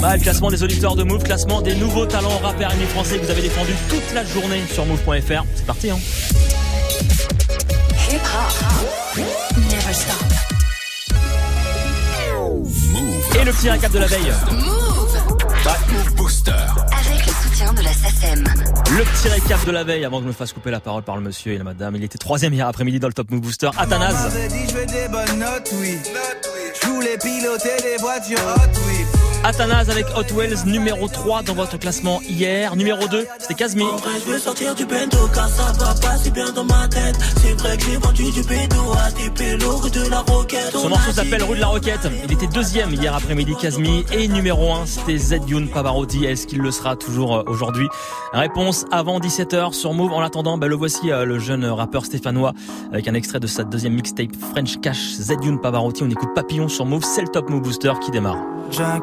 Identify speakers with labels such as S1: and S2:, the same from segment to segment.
S1: Bah, le classement des auditeurs de Move, classement des nouveaux talents rappeurs et français que vous avez défendu toute la journée sur Move.fr. C'est parti, hein. Et le petit récap de la veille.
S2: Bah, Move Booster. Avec le soutien de la SACEM.
S1: Le petit récap de la veille avant que je me fasse couper la parole par le monsieur et la madame. Il était troisième hier après-midi dans le Top Move Booster. Athanase. Je voulais piloter des voitures Hot Athanase avec Hot Wells numéro 3 dans votre classement hier. Numéro 2, c'était Kazmi. En vrai, je veux sortir du bento car ça va pas si bien dans ma tête. C'est vrai que j'ai vendu du bento à des pélos rue de la Roquette. Son morceau s'appelle Rue de la Roquette. Il était deuxième hier après-midi Kazmi. Et numéro 1, c'était Zedune Pavarotti. Est-ce qu'il le sera toujours euh, aujourd'hui? Réponse avant 17h sur Move. En attendant, bah, le voici euh, le jeune rappeur stéphanois avec un extrait de sa deuxième mixtape French Cash Zedune Pavarotti. On écoute Papillon sur Move. C'est le Top Move Booster qui démarre.
S3: Jack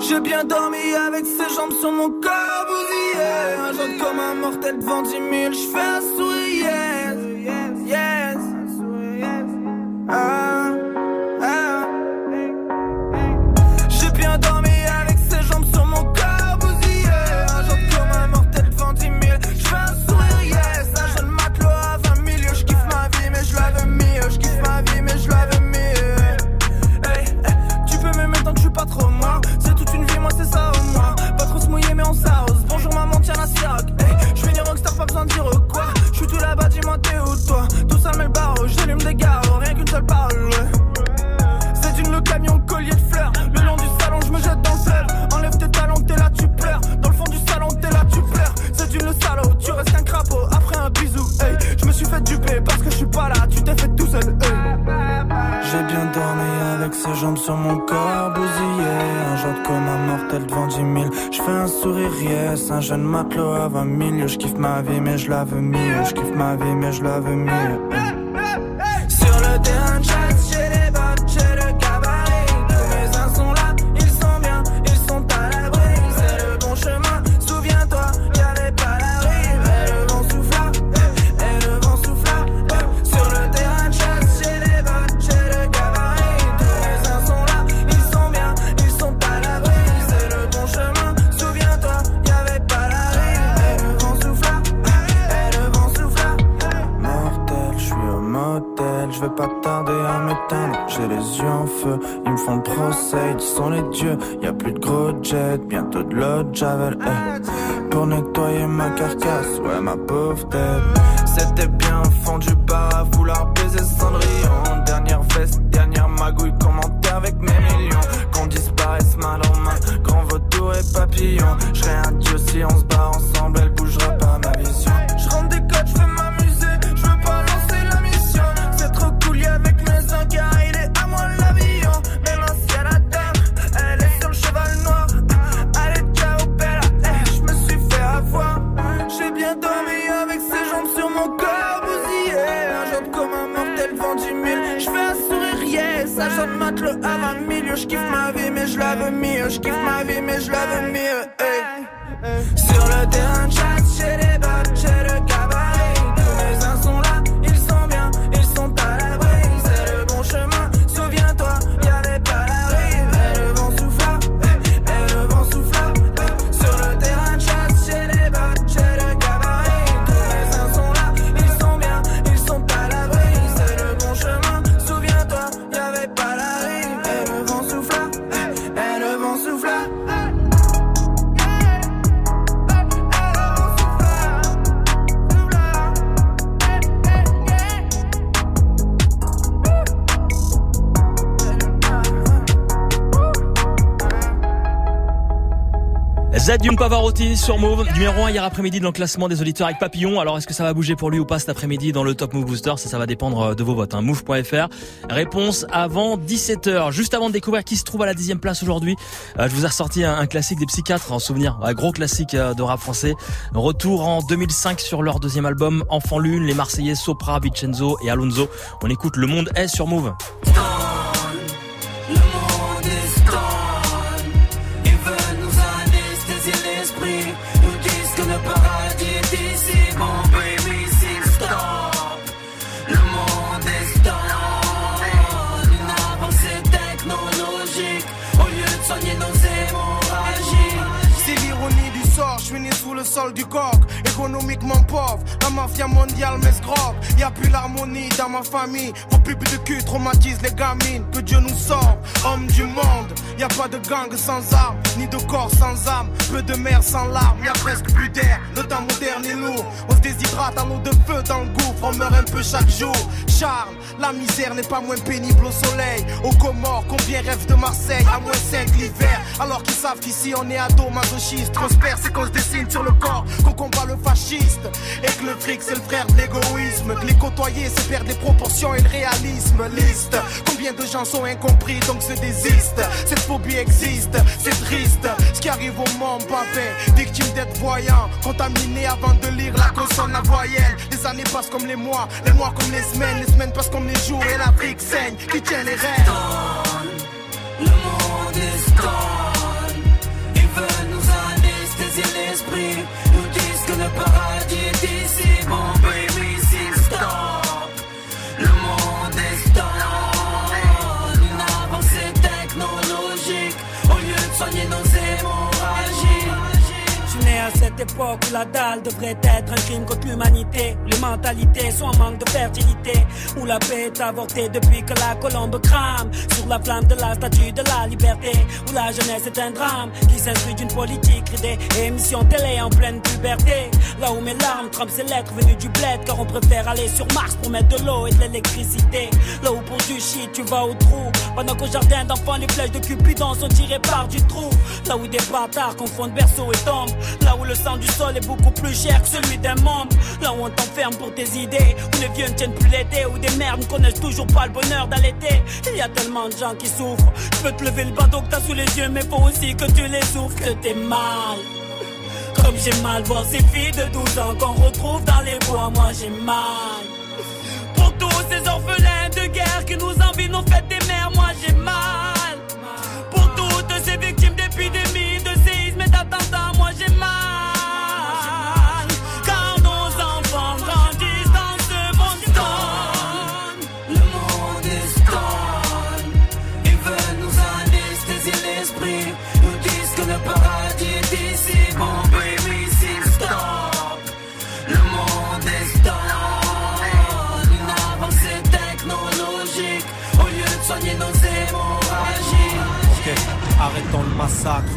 S3: J'ai bien dormi avec ses jambes sur mon corps bousillé jour comme un mortel devant 10 000 J'fais un sourire. Yes, yes, ah, ah. La veux mieux. Je kiffe ma vie, mais je veux mieux. Un jeune matelot à 20 milieux. Je kiffe ma vie, mais je la veux mieux. Je kiffe ma vie, mais je la veux mieux. hey. Sur le terrain chasse, j'ai les
S1: Zadium Pavarotti sur Move, numéro 1 hier après-midi dans le classement des auditeurs avec Papillon. Alors est-ce que ça va bouger pour lui ou pas cet après-midi dans le Top Move Booster? Ça, ça va dépendre euh, de vos votes. Hein. Move.fr. Réponse avant 17h. Juste avant de découvrir qui se trouve à la dixième place aujourd'hui, euh, je vous ai ressorti un, classique des psychiatres en souvenir. Un gros classique euh, de rap français. Retour en 2005 sur leur deuxième album Enfant Lune, les Marseillais Sopra, Vincenzo et Alonso. On écoute Le Monde est sur Move.
S4: Du coq, économiquement pauvre, la mafia mondiale m'escroque. Y a plus l'harmonie dans ma famille, vos pubs de cul traumatisent les gamines. Que Dieu nous sorte, homme du monde. Y a pas de gang sans armes, ni de corps sans âme, peu de mer sans larmes, y a presque plus d'air. Le temps moderne est lourd, on se déshydrate à l'eau de feu dans le gouffre, on meurt un peu chaque jour. Charles, la misère n'est pas moins pénible au soleil. Au Comores, combien rêvent de Marseille? À moins 5 l'hiver, alors qu'ils savent qu'ici on est ado masochiste. Prospère, c'est qu'on se dessine sur le corps qu'on combat le fasciste. Et que le fric c'est le frère de l'égoïsme. Que les côtoyer c'est perdre les proportions et le réalisme. Liste, combien de gens sont incompris donc se désistent. Phobie existe, c'est triste. Ce qui arrive au monde, papé, victime d'être voyant, contaminé avant de lire la consonne, la voyelle. Les années passent comme les mois, les mois comme les semaines, les semaines passent comme les jours et l'Afrique saigne. Qui tient les rêves?
S5: Le monde est nous disent que le paradis
S6: époque où la dalle devrait être un crime contre l'humanité. Les mentalités sont en manque de fertilité. Où la paix est avortée depuis que la colombe crame. Sur la flamme de la statue de la liberté. Où la jeunesse est un drame qui s'inscrit d'une politique ridée. Émission télé en pleine puberté. Là où mes larmes trempent ces lettres venues du bled. Car on préfère aller sur Mars pour mettre de l'eau et de l'électricité. Là où pour du shit tu vas au trou. Pendant qu'au jardin d'enfants les flèches de Cupidon sont tirées par du trou. Là où des bâtards confondent berceau et tombe. Là où le sang du sol est beaucoup plus cher que celui d'un membre. Là où on t'enferme pour tes idées, où les vieux ne tiennent plus l'été, où des mères ne connaissent toujours pas le bonheur d'allaiter. Il y a tellement de gens qui souffrent. Je peux te lever le bateau que t'as sous les yeux, mais faut aussi que tu les souffres, que t'es mal. Comme j'ai mal voir ces filles de 12 ans qu'on retrouve dans les bois, moi j'ai mal.
S7: Arrêtons le massacre.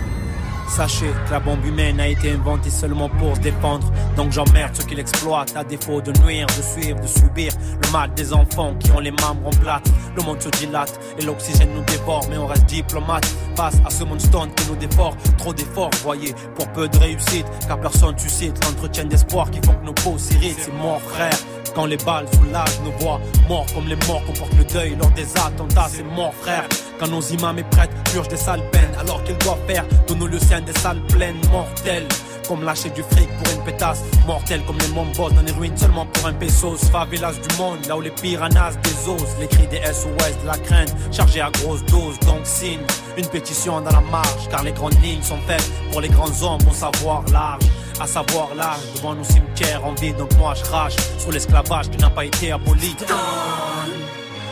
S7: Sachez que la bombe humaine a été inventée seulement pour défendre. Donc j'emmerde ceux qui l'exploitent à défaut de nuire, de suivre, de subir le mal des enfants qui ont les membres en plate. Le monde se dilate et l'oxygène nous dévore, mais on reste diplomate face à ce monde stone qui nous dévore. Trop d'efforts, voyez, pour peu de réussite, car personne suscite l'entretien d'espoir qui font que nos peaux s'irritent. C'est mort, frère. Quand les balles soulagent nos voix, morts comme les morts comportent le deuil lors des attentats, c'est mort, frère. Quand nos imams et prêtres purgent des sales peines, alors qu'ils doivent faire de nos lieux des salles pleines, mortelles. Comme lâcher du fric pour une pétasse, mortelle comme les mombos dans les ruines seulement pour un pesos. Favelas du monde, là où les piranhas osent les cris des SOS, de la crainte, chargés à grosse dose. Donc signe une pétition dans la marche, car les grandes lignes sont faites pour les grands hommes au savoir large à savoir l'âge devant nos cimetières en vie. Donc moi je crache sur l'esclavage qui n'a pas été aboli.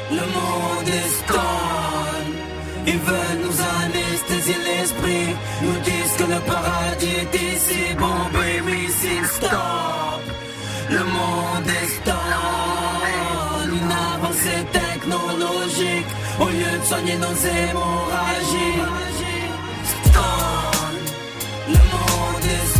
S5: le monde est ils veulent nous anesthésier l'esprit. Nous disent que le paradis est ici. Bon, baby, s'il stop. Le monde est stop. Une avancée technologique. Au lieu de soigner nos hémorragies. Stop. Le monde est stop.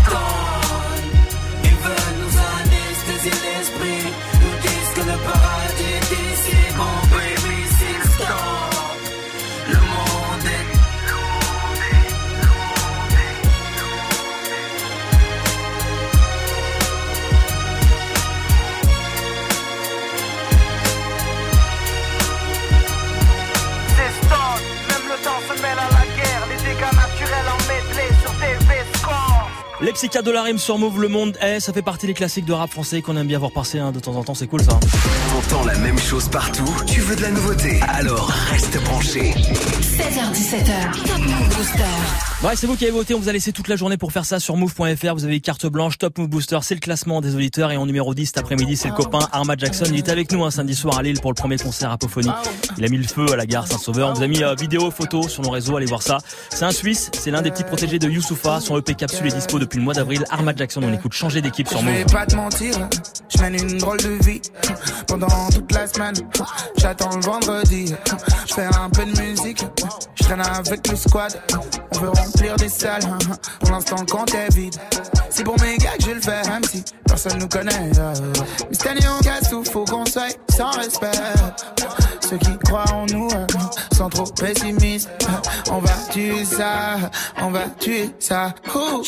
S1: Psychiatres de la rime sur Move, le monde est, ça fait partie des classiques de rap français qu'on aime bien voir passer hein, de temps en temps, c'est cool ça.
S2: Entends la même chose partout, tu veux de la nouveauté, alors reste branché.
S8: 16h17h, Top Move Booster.
S1: Ouais, c'est vous qui avez voté, on vous a laissé toute la journée pour faire ça sur move.fr, vous avez carte blanche, Top Move Booster, c'est le classement des auditeurs et en numéro 10 cet après-midi, c'est le copain Arma Jackson, il est avec nous un samedi soir à Lille pour le premier concert apophonie. Il a mis le feu à la gare Saint-Sauveur, on vous a mis euh, vidéo, photo sur nos réseaux, allez voir ça. C'est un Suisse, c'est l'un des petits protégés de Youssoufa, son EP capsule est dispo depuis le mois d'avril. Arma Jackson, on écoute changer d'équipe sur Move.
S9: Je vais pas te mentir, je mène une drôle de vie pendant toute la semaine. J'attends le vendredi, je fais un peu de musique, je traîne avec le squad. On veut remplir des salles, pour l'instant le compte est vide. C'est pour mes gars que je le fais, même si personne nous connaît. Mais cette année on casse tout, faut qu'on soit sans respect. Ceux qui croient en nous sont trop pessimistes. On va tuer ça, on va tuer ça.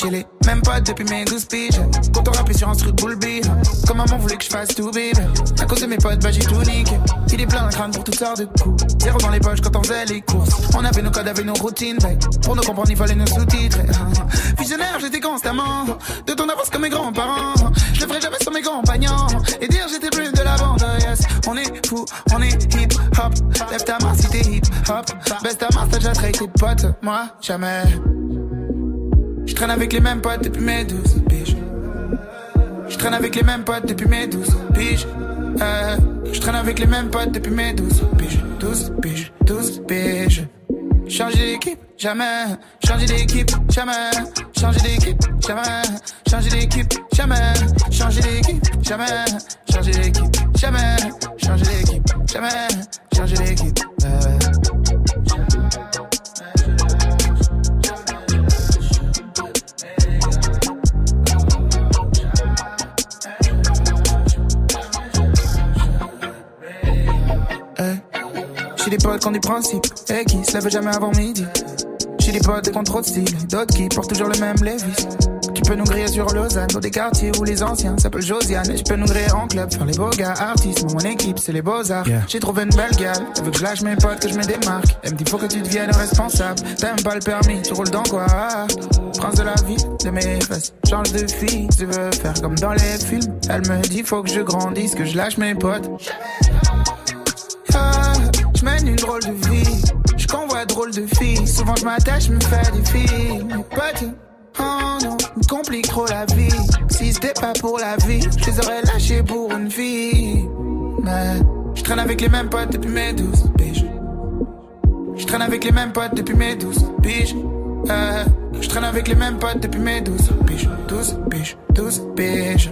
S9: J'ai les mêmes potes depuis mes 12 piges. Quand on rappelait sur un truc beat. Comme maman voulait que je fasse tout bébé. À cause de mes potes, bah j'ai tout niqué. Il est plein d'un crâne pour toutes sortes de coups. Zéro dans les poches quand on faisait les courses. On avait nos codes, avait nos routines. Pour nous comprendre, il fallait nos sous-titres. Visionnaire, j'étais constamment. De ton avance comme mes grands-parents. Je le ferai jamais sur mes compagnons. Et dire j'étais plus de la bande. On est fou, on est hip hop. Lève ta main si t'es hip hop. Baisse ta main, t'as déjà traité tes potes. Moi, jamais. Je traîne avec les mêmes potes depuis mes 12 piges. Je traîne avec les mêmes potes depuis mes 12 piges. Euh, je traîne avec les mêmes potes depuis mes 12 piges. 12 piges, 12 piges. Changer d'équipe, jamais. Changer d'équipe, jamais. Changer d'équipe, jamais. Changer d'équipe, jamais. Changer d'équipe, jamais. Changer d'équipe, jamais. Changer d'équipe, jamais. Changer d'équipe. Euh. J'ai des potes qui ont des principes et qui se lèvent jamais avant midi. J'ai des potes qui ont trop de style, d'autres qui portent toujours le même Levis. Qui peut nous griller sur Lausanne, dans des quartiers où les anciens s'appellent Josiane. Et je peux nous griller en club, faire les beaux gars artistes. Mais mon équipe, c'est les beaux-arts. J'ai trouvé une belle gale, elle veut que je lâche mes potes, que je me démarque. Elle me dit faut que tu deviennes responsable. T'aimes pas le permis, tu roules dans quoi? Prince de la vie, de mes fesses. Change de fille, tu veux faire comme dans les films. Elle me dit faut que je grandisse, que je lâche mes potes. Ah, je mène une drôle de vie. Je convois drôle de filles. Souvent je m'attache, me fais des filles. Mes potes, oh non, me complique trop la vie. Si c'était pas pour la vie, je les aurais lâchés pour une fille. Mais je traîne avec les mêmes potes depuis mes 12 piges. Je traîne avec les mêmes potes depuis mes 12 piges. Euh, je traîne avec les mêmes potes depuis mes 12 piges. 12 piges, 12 piges.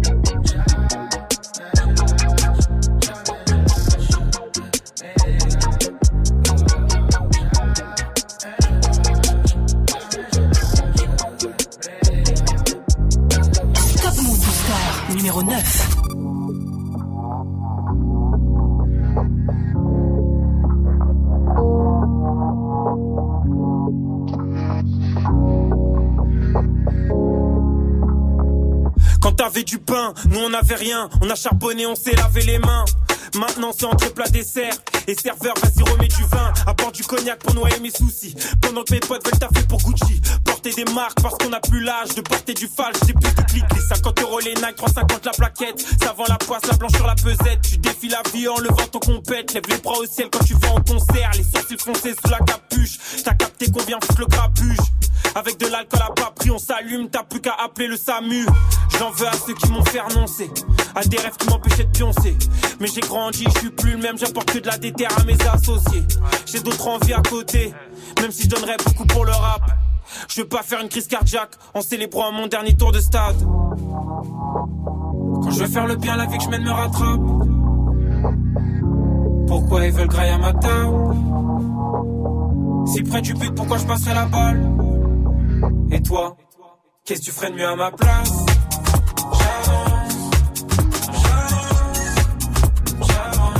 S10: On a charbonné, on s'est lavé les mains. Maintenant c'est entre plat dessert Et serveur. Vas-y remets du vin. Apporte du cognac pour noyer mes soucis. Pendant que mes potes veulent taffer pour Gucci. Porter des marques parce qu'on a plus l'âge De porter du falche J'ai plus de clics Les 50 euros les Nike 350 la plaquette. Ça vend la poisse la planche sur la pesette. Tu défies la vie en levant ton compète. Lève les bras au ciel quand tu vas en concert. Les sourcils foncés sous la capuche. T'as capté vient foutre le grabuge avec de l'alcool à pas on s'allume, t'as plus qu'à appeler le SAMU. J'en veux à ceux qui m'ont fait renoncer, à des rêves qui m'empêchaient de pioncer. Mais j'ai grandi, je suis plus le même, j'apporte que de la déterre à mes associés. J'ai d'autres envies à côté, même si je donnerais beaucoup pour le rap. Je veux pas faire une crise cardiaque en célébrant mon dernier tour de stade. Quand je veux faire le bien, la vie que je mène me rattrape. Pourquoi ils veulent grailler à ma table? Si près du but, pourquoi je passerai la balle? Et toi, qu'est-ce que tu ferais de mieux à ma place? J'avance, j'avance, j'avance.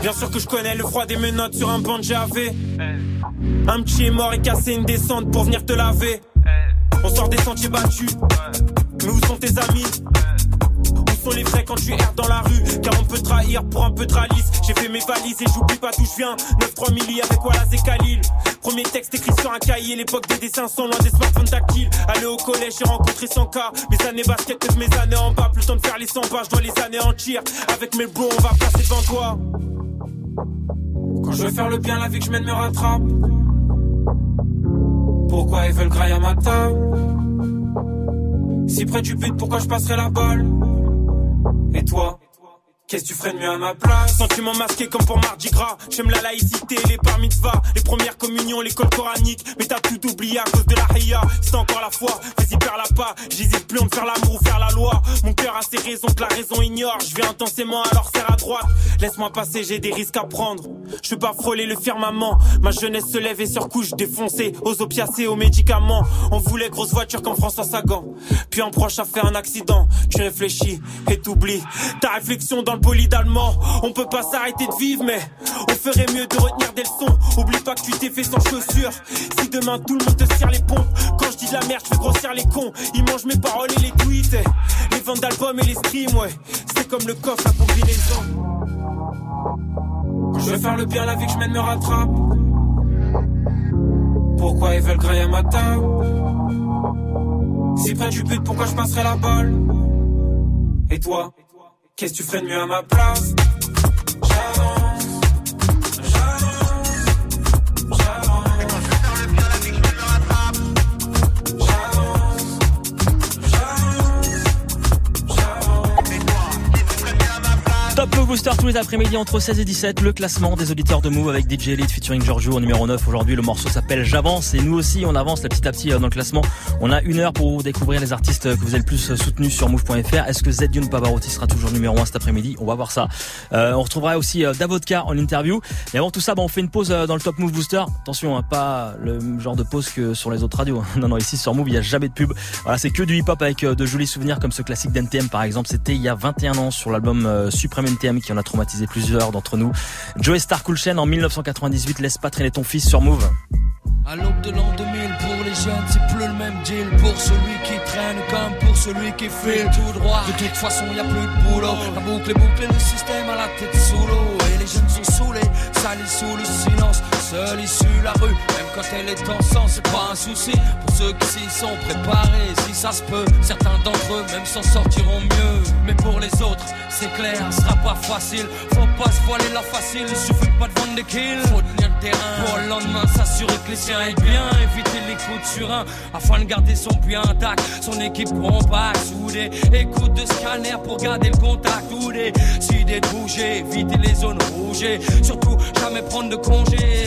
S10: Bien sûr que je connais le froid des menottes sur un banc de. Un petit est mort et cassé une descente pour venir te laver. On sort des sentiers battus. Mais où sont tes amis les vrais quand tu erres dans la rue Car on peut trahir pour un peu de ralice. J'ai fait mes valises et j'oublie pas d'où je viens. 9-3 milli avec Wallace et Khalil. Premier texte écrit sur un cahier, l'époque des dessins sont loin des smartphones tactiles. Aller au collège, j'ai rencontré son cas. Mes années basket, peut mes années en bas. Plus temps de faire les 100 pas, je dois les anéantir. Avec mes bros, on va passer devant toi. Quand je veux faire le bien, la vie que je mène me rattrape. Pourquoi ils veulent grailler à ma table Si près du but, pourquoi je passerai la balle? Et toi Qu'est-ce que tu ferais de mieux à ma place Sentiment masqué comme pour Mardi Gras. J'aime la laïcité, les bar mitzvahs, les premières communions, l'école coranique. Mais t'as tout oublié à cause de la ria. C'est encore la foi, vas-y perds la pas. J'hésite plus entre faire l'amour ou faire la loi. Mon cœur a ses raisons que la raison ignore. Je vais intensément alors serre à droite. Laisse-moi passer, j'ai des risques à prendre. Je veux pas frôler le firmament. Ma jeunesse se lève et sur couche défoncée. Aux opiacés, aux médicaments. On voulait grosse voiture comme François Sagan. Puis un proche a fait un accident. Tu réfléchis et t'oublies. Ta réflexion dans On peut pas s'arrêter de vivre, mais on ferait mieux de retenir des leçons. Oublie pas que tu t'es fait sans chaussures. Si demain tout le monde te serre les pompes, quand je dis de la merde, je fais grossir les cons. Ils mangent mes paroles et les tweets. Les ventes d'albums et les streams, ouais. C'est comme le coffre, la combinaison. Je veux faire le bien, la vie que je mène me rattrape. Pourquoi ils veulent grailler à ma table? Si près du but, pourquoi je passerai la balle? Et toi? Qu'est-ce que tu ferais de mieux à ma place?
S1: Top Move Booster tous les après-midi entre 16 et 17, le classement des auditeurs de Move avec DJ Elite featuring Giorgio au numéro 9. Aujourd'hui, le morceau s'appelle J'avance et nous aussi, on avance petit à petit euh, dans le classement. On a une heure pour découvrir les artistes que vous avez le plus soutenus sur Move.fr. Est-ce que Zedune Pavarotti sera toujours numéro 1 cet après-midi? On va voir ça. Euh, on retrouvera aussi euh, Davodka en interview. Et avant tout ça, bah, on fait une pause euh, dans le Top Move Booster. Attention, hein, pas le genre de pause que sur les autres radios. Non, non, ici sur Move, il n'y a jamais de pub. Voilà, c'est que du hip-hop avec de jolis souvenirs comme ce classique d'NTM par exemple. C'était il y a 21 ans sur l'album Supreme NTM qui en a traumatisé plusieurs d'entre nous. Joey Star Coolchen en 1998, laisse pas traîner ton fils sur Move.
S11: À l'aube de l'an 2000, pour les jeunes, c'est plus le même deal. Pour celui qui traîne comme pour celui qui file tout droit. De toute façon, y a plus de boulot. La boucle est bouclée, le système à la tête sous l'eau. Et les jeunes sont saoulés, salis sous le silence. Seule issue la rue, même quand elle est en sang, c'est pas un souci. Pour ceux qui s'y sont préparés, si ça se peut, certains d'entre eux même s'en sortiront mieux. Mais pour les autres, c'est clair, ce sera pas facile. Faut pas se voiler la facile, il suffit pas de vendre des kills. Faut tenir le terrain pour le lendemain s'assurer que les siens aillent bien. Éviter les coups de surin afin de garder son puits intact. Son équipe compacte, soudée. Écoute de scanner pour garder le contact. Ou des de bouger, éviter les zones rouges. Surtout, jamais prendre de congé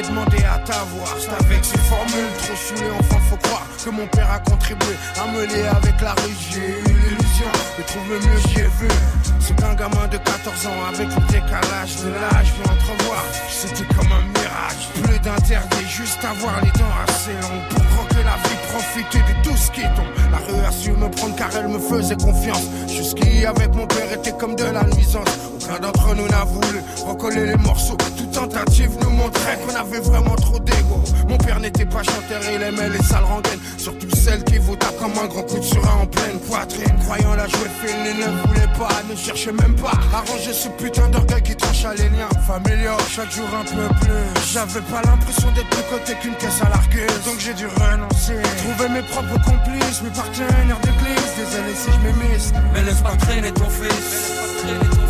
S12: Jamais demandé à t'avoir. C'est avec ces formules trop saoulées, enfin faut croire que mon père a contribué à me lier avec la rue. J'ai l'illusion de trouver mieux, j'y ai vu. C'est qu'un gamin de 14 ans avec le décalage de l'âge, je entrevoir. C'était comme un mirage, plus d'interdit, juste avoir les dents assez longues pour croquer la vie, profiter de tout ce qui tombe. La rue a su me prendre car elle me faisait confiance. Jusqu'ici avec mon père était comme de la nuisance. Aucun d'entre nous n'a voulu recoller les morceaux. Toute tentative nous montrait qu'on avait vraiment trop d'ego. Mon père n'était pas chanteur, il aimait les sales rengaines. Surtout celles qui vous comme un grand coup de surin en pleine poitrine. Croyant la jouer fine, il ne voulait pas, ne cherchait même pas à ranger ce putain d'orgueil qui tranche à les liens familiaux. Chaque jour un peu plus. J'avais pas l'impression d'être plus côté qu'une caisse à l'argueuse. Donc j'ai dû renoncer. Trouver mes propres complices, mes partenaires d'église. Désolé si je m'émisse.
S11: Mais laisse pas. Mais laisse pas traîner ton fils.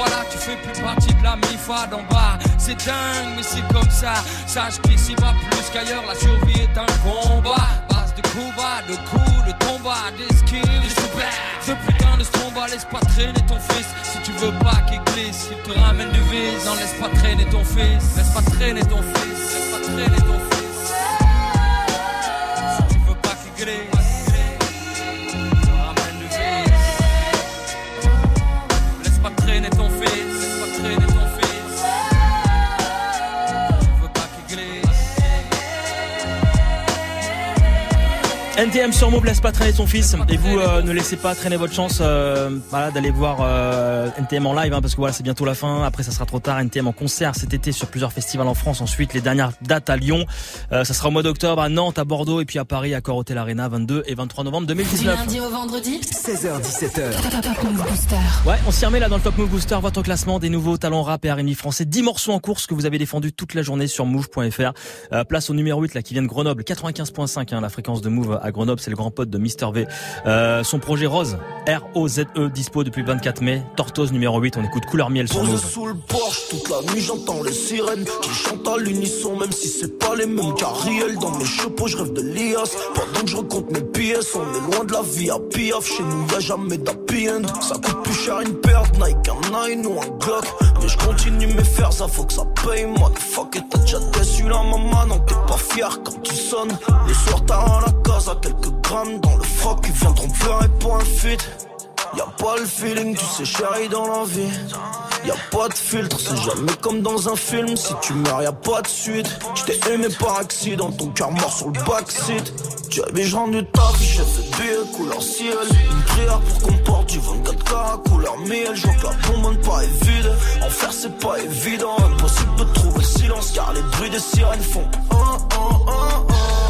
S11: voilà, tu fais plus partie de la MIFA d'en bas. C'est dingue, mais c'est comme ça. Sache qu'ici va plus qu'ailleurs, la survie est un combat. Base de combat, de coups, de combat, d'esquive, de Ce putain de stromba, laisse pas traîner ton fils. Si tu veux pas qu'il glisse, il te ramène du vice. Non, laisse pas traîner ton fils, laisse pas traîner ton fils, laisse pas traîner ton fils. Si tu veux pas qu'il glisse
S1: NTM sur Move laisse pas traîner son fils. Et vous euh, ne laissez pas traîner votre chance euh, voilà, d'aller voir euh, NTM en live hein, parce que voilà c'est bientôt la fin. Après ça sera trop tard. NTM en concert cet été sur plusieurs festivals en France. Ensuite les dernières dates à Lyon. Ça sera au mois d'octobre à Nantes à Bordeaux et puis à Paris à Corotel Arena 22 et 23 novembre 2019
S8: du lundi au vendredi.
S2: 16h 17h
S8: Top Move Booster.
S1: Ouais on s'y remet là dans le Top Move Booster votre classement des nouveaux talents rap et R&B français. 10 morceaux en course que vous avez défendu toute la journée sur move.fr place au numéro 8 là qui vient de Grenoble. 95.5 hein, la fréquence de Move à Grenoble, c'est le grand pote de Mister V. Euh, son projet Rose, R-O-Z-E, dispo depuis le 24 mai. Tortoise numéro 8, on écoute Couleur Miel sur Move.
S13: sous le porche, toute la nuit j'entends les sirènes qui chantent à l'unisson, même si c'est pas les mêmes carriels. Dans mes chapeaux, je rêve de l'IAS. Pendant que je recompte mes pièces, on est loin de la vie à piaf. Chez nous, y'a jamais d'happy end. Ça coûte plus cher une de Nike, un Nine ou un Glock. Mais je continue mes faire, ça faut que ça paye. Moi, fuck et t'as déjà déçu la maman, non, t'es pas fier quand tu sonnes. Le soir, t'as la case à quelques grammes dans le froc, ils viendront pleurer pour un feat. Y'a pas le feeling, tu sais, chérie, dans la vie. Y'a pas de filtre, c'est jamais comme dans un film. Si tu meurs, y'a pas de suite. J't'ai aimé par accident, ton cœur mort sur le backseat. Tu avais rendu ta vie, j'ai fait billet couleur ciel. Une prière pour qu'on porte du 24K couleur miel. Je que la bombe pas est vide. En faire, c'est pas évident. Impossible de trouver le silence car les bruits des sirènes font. Oh, oh, oh, oh.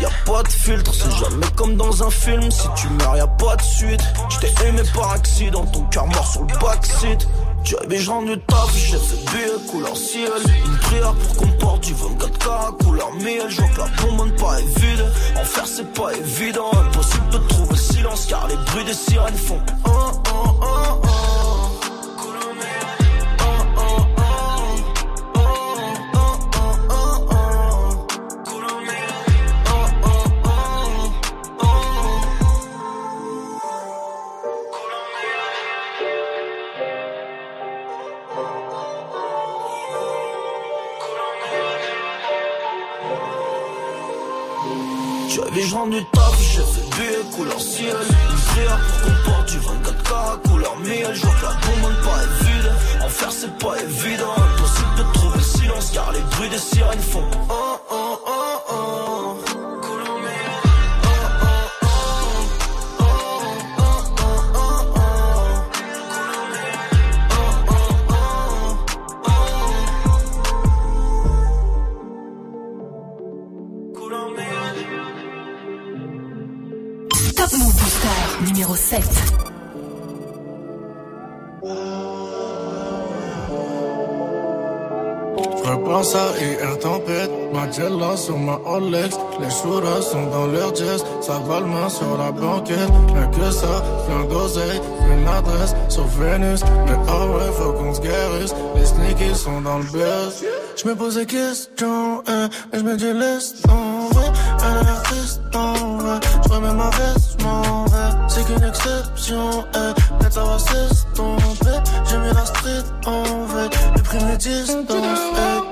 S13: Y'a pas de filtre, c'est jamais comme dans un film. Si tu meurs, y'a pas de suite. J't'ai aimé par accident, ton cœur mort sur le backseat. Tu avais rendu ta vie, j'ai fait billet couleur ciel. Une prière pour qu'on porte du 24K couleur miel. Je que la bombe pas est vide. En faire, c'est pas évident. Impossible de trouver silence car les bruits des sirènes font. Oh, oh, Et je rendu taf, j'ai fait billet couleur ciel. Une pour qu'on porte du 24K couleur miel. Je vois que la bombe pas est vide. En faire c'est pas évident. Impossible de trouver le silence car les bruits des sirènes font oh.
S8: Numéro 7.
S14: Repense à IR Tempête, ma Jella sur ma Olex. Les shooters sont dans leur jazz, ça va le main sur la banquette. Mais que ça, plein d'oseille, une adresse sur Venus. Mais ah ouais, faut qu'on se guérisse, les sneakies sont dans le buzz. Je me pose des questions, hein, et je me dis laisse tomber, un artiste en vrai. Je remets ma veste,
S15: qu'une exception, eh. Ça va s'estomper. J'ai mis la street en veille. Le prix mes distances, eh.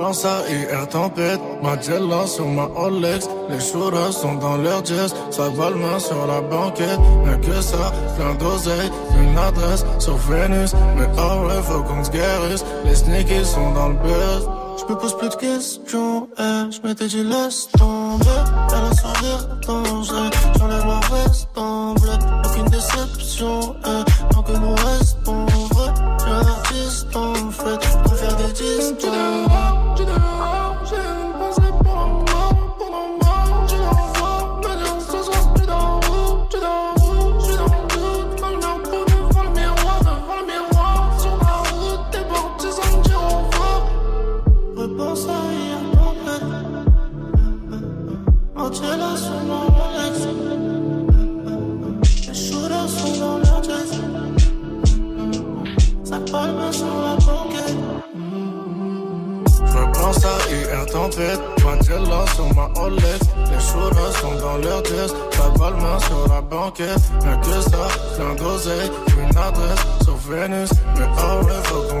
S14: Repense à hier tempête, ma Jella sur ma Rolex Les shooters sont dans leur jazz, ça va main sur la banquette Mais que ça, plein d'oseille, une adresse sur Vénus Mais oh ouais, faut qu'on se guérisse, les sneakies sont dans le buzz.
S15: Je me pose plus de questions, eh, je m'étais dit laisse tomber. Elle a sourire dangereux, j'enlève la veste en bleu. Aucune déception, eh, tant que nous restons vrais. J'ai un artiste en fait, pour faire des distances Repense à hier tempête,
S14: ma Jella sur ma Rolex Les shooters sont dans leur jazz, ça va le main sur la banquette. Mais que ça, plein d'oseille, une adresse. Sur Vénus Mais oh ouais, faut qu'on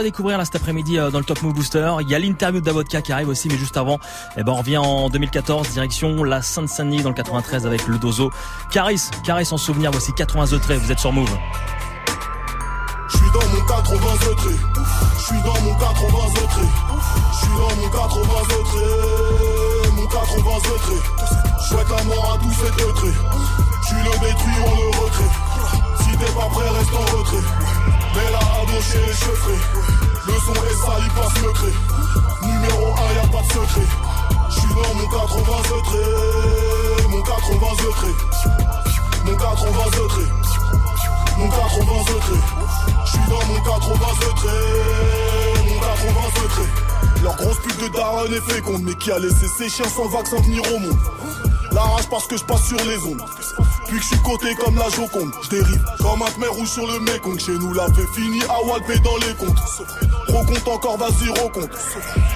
S14: à
S1: découvrir là cet après-midi euh, dans le Top Move Booster. Il y a l'interview de Davodka qui arrive aussi, mais juste avant, eh ben, on revient en 2014, direction la Sainte-Saint-Denis dans le 93 avec le Dozo. Caris, Caris en souvenir, voici 80 The Trait, vous êtes sur Move.
S16: Je suis dans mon 80 trait. Je suis dans mon 80 trait. Je suis dans mon 80 trait. Mon 80 trait. Je souhaite la mort à tous ces deux traits. Tu le détruis, on le retrait. Si t'es pas prêt, reste en retrait. Là, à chez les cheveux Le son est sale, il passe le cré. Numéro 1, y'a pas de secret. Je suis dans mon 80 trait. Mon 80 trait. Mon 80 trait. Mon 80 trait. Je suis dans mon 80 secret, mon 80 secret. Leur grosse pute de daronne est féconde, mais qui a laissé ses chiens sans vaccin venir au monde. La rage parce que je passe sur les ondes. Puis que je suis coté comme la Joconde. Je dérive comme un Khmer rouge sur le Mekong. Chez nous, la fait fini à Walpé dans les comptes. Recompte encore, vas-y, recompte.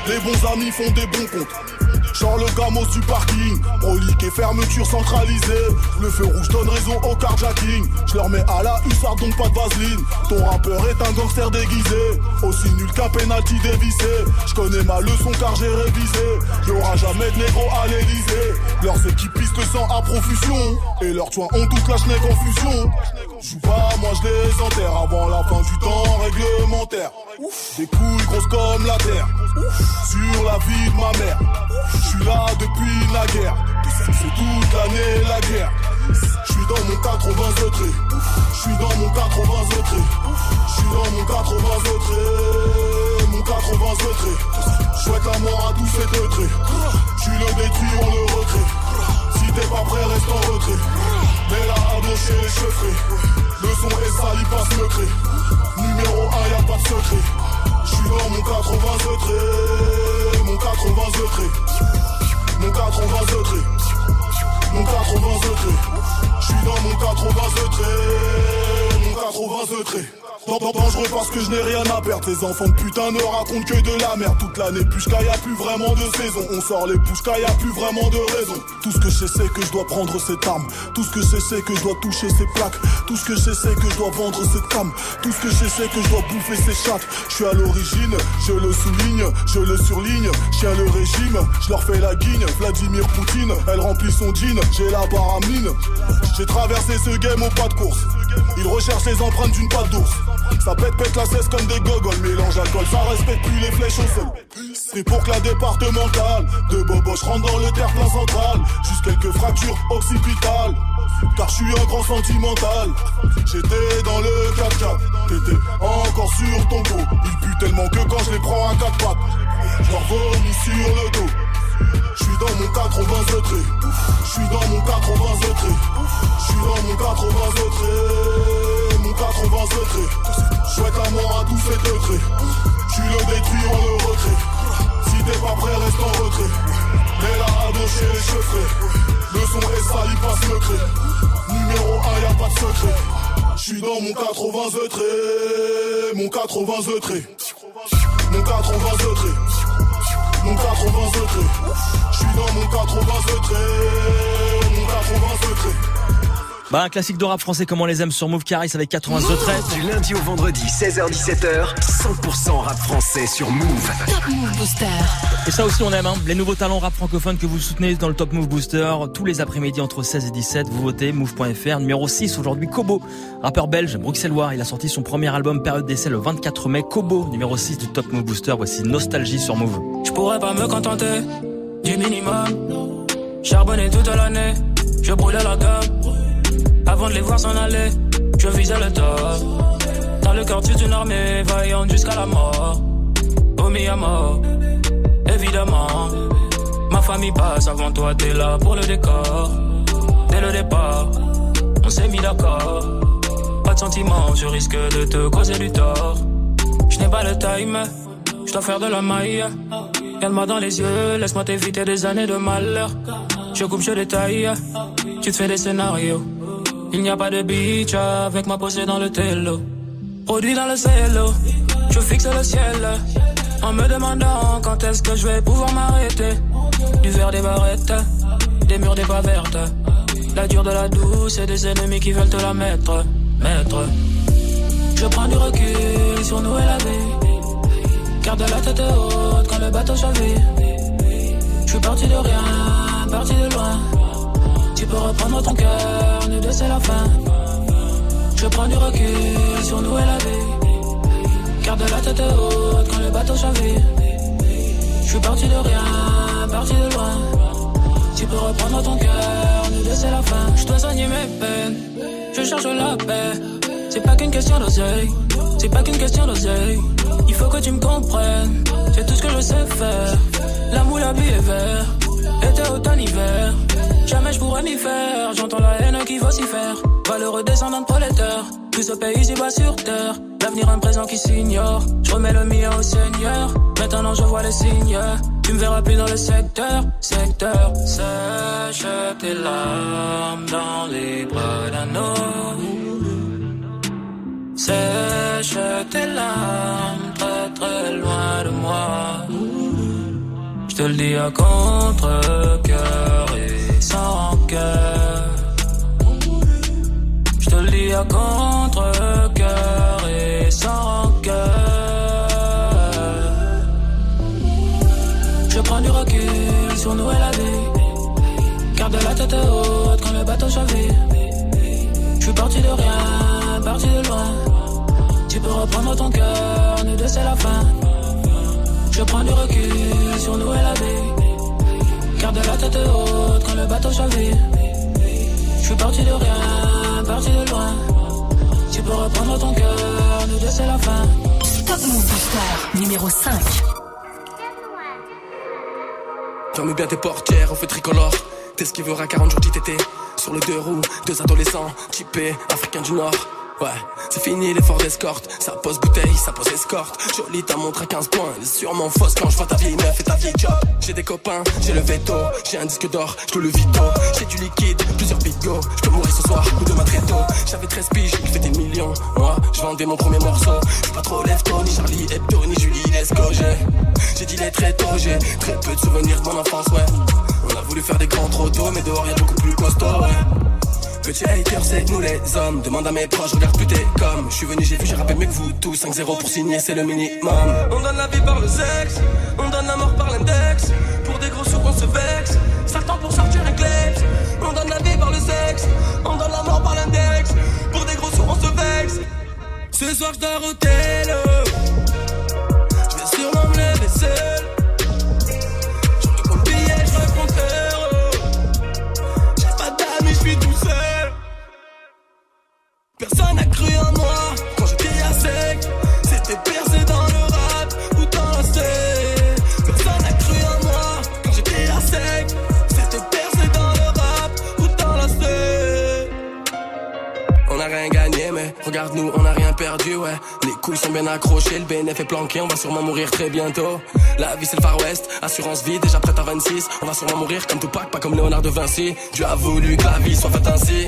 S16: Les bons amis font des bons comptes. Genre le gamos du parking, brolique et fermeture centralisée. Le feu rouge donne raison au carjacking. Je leur mets à la hussarde donc pas de vaseline. Ton rappeur est un gangster déguisé, aussi nul qu'un penalty dévissé. Je connais ma leçon car j'ai révisé. Y'aura jamais de négro à l'Elysée. Leurs le sang à profusion. Et leurs toits ont toute la schneck en fusion. Joue pas, moi je les enterre avant la fin du temps réglementaire. Des couilles grosses comme la terre. Sur la vie de ma mère. Je suis là depuis la guerre. C'est toute l'année la guerre. Je suis dans mon 80 trait. Je suis dans mon 80 trait. Je suis dans mon 80 trait. Mon 80 trait. Je souhaite la mort à tous ces traits. Tu le détruis, on le recrée. Si t'es pas prêt, reste en retrait. Mais là, à chez les cheveux. Le son est passe le cré. Numéro 1, y'a pas de secret. Je suis dans mon 80 trait. Mon 80 trait. Mon 80 trait. Mon 80 trait. Je suis dans mon 80 trait. Mon 80 trait. Dan- dan- Dangereux parce que je n'ai rien à perdre. Les enfants de putain ne racontent que de la merde. Toute l'année, puisqu'il y a plus vraiment de saison. On sort les pouces, y a plus vraiment de raison. Tout ce que je sais, c'est que je dois prendre cette arme. Tout ce que je sais, c'est que je dois toucher ces plaques. Tout ce que je sais, c'est que je dois vendre cette cam. Tout ce que je sais, c'est que je dois bouffer ces chattes. Je suis à l'origine, je le souligne, je le surligne. Je le régime, je leur fais la guigne. Vladimir Poutine, elle remplit son jean. J'ai la barre à mine. J'ai traversé ce game au pas de course. Ils recherchent les empreintes d'une patte d'ours. Ça pète, pète la cesse comme des gogoles. Mélange alcool, ça respecte plus les flèches au sol. l'esprit pour que la départementale de Boboche rentre dans le terre-plein central. Juste quelques fractures occipitales. Car je suis un grand sentimental. J'étais dans le 4x4, t'étais encore sur ton dos. Il pue tellement que quand je les prends à 4 pattes, je leur vomis sur le dos. Je suis dans mon 80 Je suis dans mon 80 Je suis dans mon 80 Mon 80 Je souhaite la mort à tous ces degrés. Tu le détruis, on le retrait. Si t'es pas prêt, reste en retrait. Mais là, à chez les chevrets. Le son est sali, pas secret. Numéro 1, y'a pas de secret. Je suis dans mon 80 Mon 80 Mon 80 mon 80 secret. Je suis dans mon 80 secret. Mon 80 secret.
S1: Bah, un classique de rap français comme on les aime sur Move Caris avec 82 13.
S2: Du lundi au vendredi, 16h-17h, 100% rap français sur Move.
S8: Top Move Booster.
S1: Et ça aussi on aime, hein. les nouveaux talents rap francophones que vous soutenez dans le Top Move Booster. Tous les après-midi entre 16 et 17, vous votez move.fr. Numéro 6 aujourd'hui, Kobo, rappeur belge, bruxellois. Il a sorti son premier album Période d'essai le 24 mai. Kobo, numéro 6 du Top Move Booster. Voici Nostalgie sur Move.
S17: Je pourrais pas me contenter du minimum. Charbonner toute l'année, je brûle la gamme. Avant de les voir s'en aller, je visais le top. Dans le quartier d'une armée, vaillante jusqu'à la mort. Au à mort, évidemment. Ma famille passe avant toi, t'es là pour le décor. Dès le départ, on s'est mis d'accord. Pas de sentiments, je risque de te causer du tort. Je n'ai pas le time, je dois faire de la maille. Regarde-moi dans les yeux, laisse-moi t'éviter des années de malheur. Je coupe, je détaille, tu te fais des scénarios. Il n'y a pas de beach avec ma posée dans le télo. Produit dans le cielo, je fixe le ciel. En me demandant quand est-ce que je vais pouvoir m'arrêter. Du verre des barrettes, des murs des pas vertes. La dure de la douce et des ennemis qui veulent te la mettre. Mettre. Je prends du recul sur nous et la vie. Garde la tête haute quand le bateau chavire. Je suis parti de rien, parti de loin. Tu peux reprendre ton cœur, nous deux c'est la fin. Je prends du recul sur nous et la vie. Garde la tête haute quand le bateau chavire. Je suis parti de rien, parti de loin. Tu peux reprendre ton cœur, nous deux c'est la fin. Je dois soigner mes peines, je cherche la paix. C'est pas qu'une question d'oseille, c'est pas qu'une question d'oseille. Il faut que tu me comprennes, c'est tout ce que je sais faire. La vie est vert, été, automne, hiver. Jamais je pourrais m'y faire. J'entends la haine qui va s'y faire. Valeureux descendant de prolétaire. Tout ce pays s'y bas sur terre. L'avenir un présent qui s'ignore. Je remets le mien au Seigneur. Maintenant je vois les signes. Tu me verras plus dans le secteur. Secteur. Sèche tes larmes dans les bras d'un homme. Sèche tes larmes très très loin de moi. Je te le dis à contre-cœur sans cœur. Je te le dis à contre-cœur et sans cœur. Je prends du recul sur nous et la vie. Garde la tête haute quand le bateau chavire. Je suis parti de rien, parti de loin. Tu peux reprendre ton cœur, nous deux c'est la fin. Je prends du recul sur nous et la vie. Garde la tête haute quand le bateau chavire. Je suis parti de rien, parti de loin. Tu peux reprendre ton cœur, nous deux c'est la fin.
S8: Top Move Booster, numéro 5.
S18: Ferme bien tes portières, on fait tricolore. T'es ce qui veut 40 jours t'étais Sur le deux roues, deux adolescents, typés, africains du Nord. Ouais, c'est fini l'effort d'escorte. Ça pose bouteille, ça pose escorte. Jolie ta montre à 15 points. Sûrement fausse quand je vois ta vieille meuf et ta vieille job. J'ai des copains, j'ai le veto. J'ai un disque d'or, je le vito. J'ai du liquide, plusieurs bigots. Je peux mourir ce soir ou demain très tôt. J'avais 13 piges, j'ai fait des millions. Moi, je vendais mon premier morceau. Je pas trop lève ni Charlie Hebdo, ni Julie Lesco. J'ai dit les très tôt, j'ai très peu de souvenirs de mon enfance, ouais. On a voulu faire des grands trottos, mais dehors y'a beaucoup plus costaud, ouais. Petit hater, c'est nous les hommes. Demande à mes proches, regarde plus t'es comme. Je suis venu, j'ai vu, j'ai rappé mieux que vous tous. 5-0 pour signer, c'est le minimum.
S19: On donne la vie par le sexe, on donne la mort par l'index. Pour des gros sous, on se vexe. Certains pour sortir clés. On donne la vie par le sexe, on donne la mort par l'index. Pour des gros sous, on se vexe. Ce soir, je dors au. Je vais sûrement me lever cru
S18: en moi quand je criais à sec. C'était percé dans le rap ou dans la scène. Personne n'a cru en moi quand je criais à sec. C'était percé dans le rap ou dans la scène. On n'a rien gagné, mais regarde-nous, on n'a rien perdu, ouais. Les couilles sont bien accrochées, le bénéf est planqué, on va sûrement mourir très bientôt. La vie c'est le Far West, assurance vie, déjà prête à 26. On va sûrement mourir comme Tupac, pas comme Léonard de Vinci. Tu as voulu que la vie soit faite ainsi.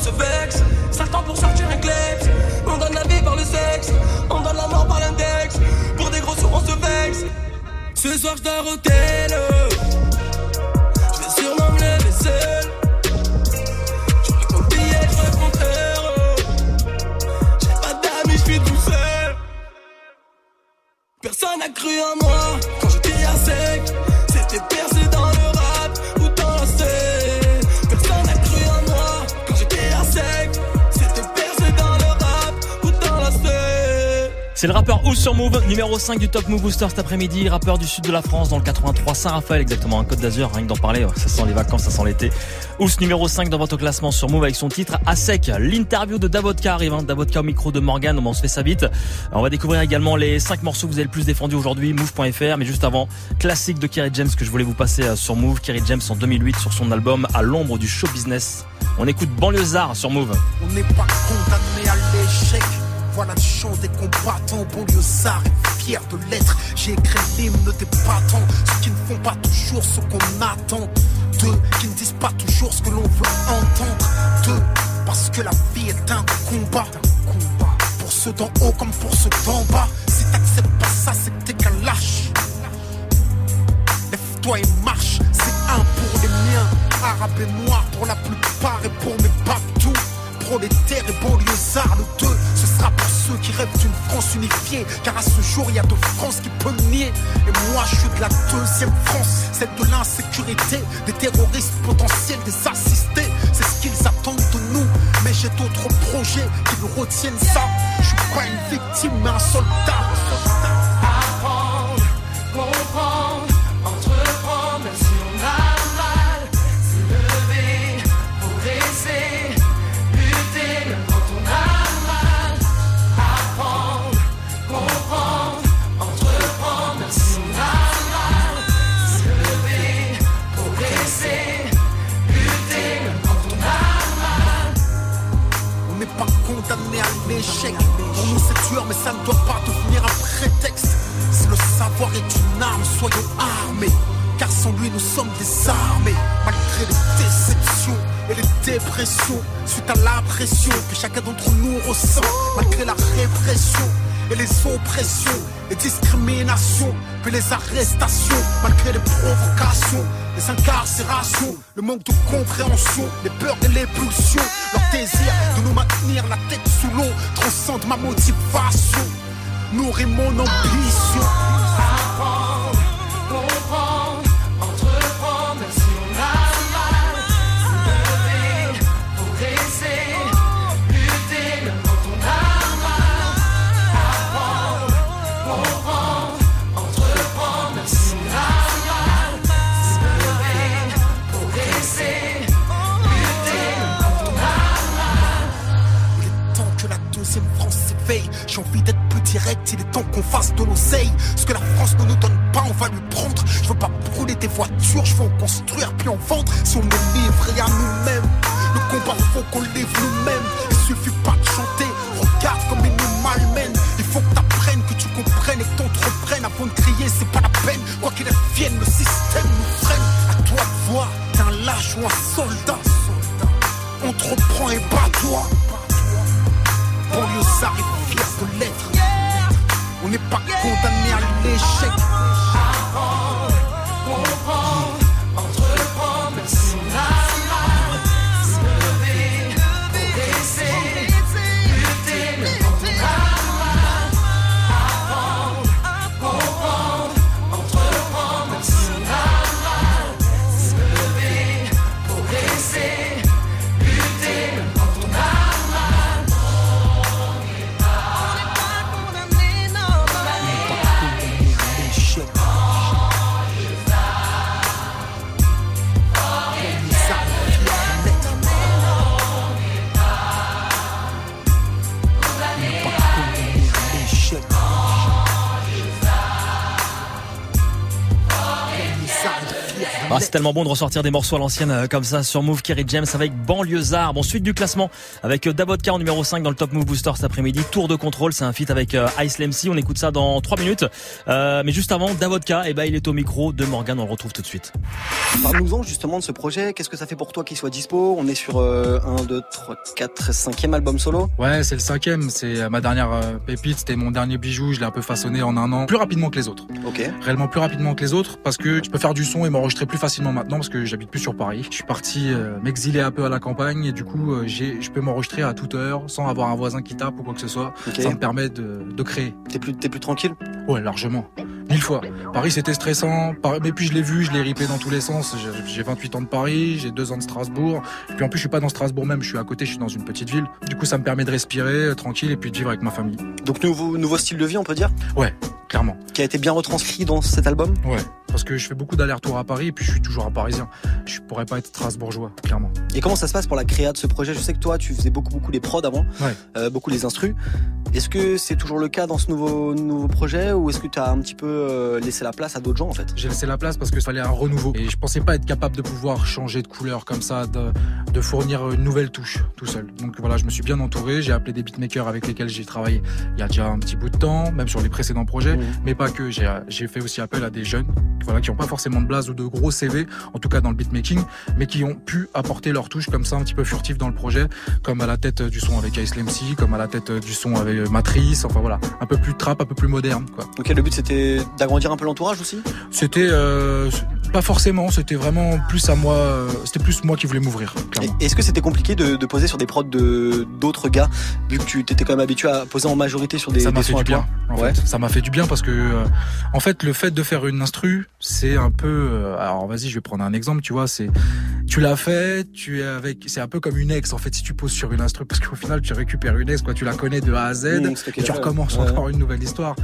S19: se vexe. Certains pour sortir un kleps. On donne la vie par le sexe, on donne la mort par l'index. Pour des gros sous, on se vexe. Ce soir, je dors au Je vais sûrement me seul. Je mon billet, je. J'ai pas d'amis, je suis tout seul. Personne n'a cru en moi quand j'étais à sec. C'était percé
S1: C'est le rappeur Ous sur Move, numéro 5 du Top Move Booster cet après-midi, rappeur du sud de la France dans le 83 Saint-Raphaël exactement, un Côte d'Azur, rien que d'en parler, ça sent les vacances, ça sent l'été. Ous numéro 5 dans votre classement sur Move avec son titre à sec. L'interview de Davodka arrive, hein. Davodka au micro de Morgan, on se fait ça vite. On va découvrir également les 5 morceaux que vous avez le plus défendus aujourd'hui, move.fr, mais juste avant, classique de Kerry James que je voulais vous passer euh, sur Move, Kerry James en 2008 sur son album À l'ombre du show business. On écoute Banlieusard sur Move.
S20: On n'est pas condamné à l'échec voilà le chant des combattants, banlieusards et fier de l'être. J'ai écrit l'hymne des battants, ceux qui ne font pas toujours ce qu'on attend. Deux, qui ne disent pas toujours ce que l'on veut entendre. Deux, parce que la vie est un combat. Pour ceux d'en haut comme pour ceux d'en bas. Si t'acceptes pas ça, c'est que t'es qu'un lâche. Lève-toi et marche, c'est un pour les miens. Arabes et noirs pour la plupart et pour mes batous prolétaires et banlieusards, le deux, qui rêvent d'une France unifiée. Car à ce jour, il y a de France qui peut nier. Et moi, je suis de la deuxième France, celle de l'insécurité, des terroristes potentiels, des assistés. C'est ce qu'ils attendent de nous. Mais j'ai d'autres projets qui nous retiennent ça. Je suis pas une victime, mais un soldat. Les oppressions, les discriminations, puis les arrestations, malgré les provocations, les incarcérations, le manque de compréhension, les peurs et les pulsions, leur désir de nous maintenir la tête sous l'eau transcende ma motivation, nourrit mon ambition. J'ai envie d'être plus direct, il est temps qu'on fasse de l'oseille. Ce que la France ne nous donne pas, on va lui prendre. Je veux pas brûler des voitures, je veux en construire puis en vendre. Si on est livré à nous-mêmes, le combat faut qu'on livre nous-mêmes. Il suffit pas de chanter, regarde comme ils nous malmènent. Il faut que t'apprennes, que tu comprennes et que t'entreprennes. Avant de crier, c'est pas la peine. Quoi qu'il advienne, le système nous freine. À toi de voir, t'es un lâche ou un soldat. On n'est pas condamné à l'échec.
S1: C'est tellement bon de ressortir des morceaux à l'ancienne euh, comme ça sur Move Kerry James avec Banlieusard. Bon, suite du classement avec euh, Davodka en numéro 5 dans le Top Move Booster cet après-midi. Tour de contrôle, c'est un feat avec euh, Ice Lemcy. On écoute ça dans 3 minutes. Euh, mais juste avant, Davodka, eh ben, il est au micro de Morgan. On le retrouve tout de suite.
S21: Parle-nous-en justement de ce projet. Qu'est-ce que ça fait pour toi qu'il soit dispo? On est sur 1, 2, 3, 4, 5e album solo
S22: Ouais, c'est le cinquième. C'est ma dernière pépite. C'était mon dernier bijou. Je l'ai un peu façonné en un an. Plus rapidement que les autres.
S21: Ok.
S22: Réellement plus rapidement que les autres parce que je peux faire du son et m'enregistrer plus facilement maintenant parce que j'habite plus sur Paris. Je suis parti euh, m'exiler un peu à la campagne et du coup, euh, j'ai, je peux m'enregistrer à toute heure sans avoir un voisin qui tape ou quoi que ce soit. Ça me permet de, de créer.
S21: T'es plus, t'es plus tranquille?
S22: Ouais, largement. Mille fois. Paris, c'était stressant. Paris- Mais puis je l'ai vu, je l'ai ripé dans tous les sens. J'ai- J'ai 28 ans de Paris, j'ai 2 ans de Strasbourg. Puis en plus, je suis pas dans Strasbourg même, je suis à côté, je suis dans une petite ville. Du coup, ça me permet de respirer euh, tranquille et puis de vivre avec ma famille.
S21: Donc nouveau, nouveau style de vie, on peut dire?
S22: Ouais, clairement.
S21: Qui a été bien retranscrit dans cet album?
S22: Ouais, parce que je fais beaucoup d'allers-retours à Paris et puis je suis toujours un Parisien. Je pourrais pas être strasbourgeois, clairement.
S21: Et comment ça se passe pour la créa de ce projet? Je sais que toi, tu faisais beaucoup, beaucoup les prods avant,
S22: Ouais.
S21: euh, beaucoup les instrus. Est-ce que c'est toujours le cas dans ce nouveau, nouveau projet ou est-ce que tu as un petit peu euh, laissé la place à d'autres gens en fait?
S22: J'ai laissé la place parce qu'il fallait un renouveau. Et je pensais pas être capable de pouvoir changer de couleur comme ça, de, de fournir une nouvelle touche tout seul. Donc voilà, je me suis bien entouré. J'ai appelé des beatmakers avec lesquels j'ai travaillé il y a déjà un petit bout de temps, même sur les précédents projets. Mais pas que. J'ai fait aussi appel à des jeunes voilà, qui n'ont pas forcément de blase ou de gros CV, en tout cas dans le beatmaking, mais qui ont pu apporter leur touche comme ça un petit peu furtif dans le projet, comme à la tête du son avec Ice Lemcy, comme à la tête du son avec Matrice, enfin voilà, un peu plus trap, un peu plus moderne quoi.
S21: Ok, le but c'était d'agrandir un peu l'entourage aussi?
S22: C'était euh, pas forcément, c'était vraiment plus à moi, euh, c'était plus moi qui voulais m'ouvrir.
S21: Est-ce que c'était compliqué de, de poser sur des prods de d'autres gars, vu que tu t'étais quand même habitué à poser en majorité sur des,
S22: ça m'a fait du bien. En
S21: Ouais.
S22: fait. Ça m'a fait du bien parce que, euh, en fait, le fait de faire une instru, c'est un peu. euh, alors, vas-y, je vais prendre un exemple. Tu vois, c'est tu l'as fait, tu es avec. C'est un peu comme une ex en fait. Si tu poses sur une instru, parce qu'au final, tu récupères une ex, quoi. Tu la connais de A à Z,
S21: Mmh,
S22: et tu recommences
S21: ouais.
S22: encore une nouvelle histoire.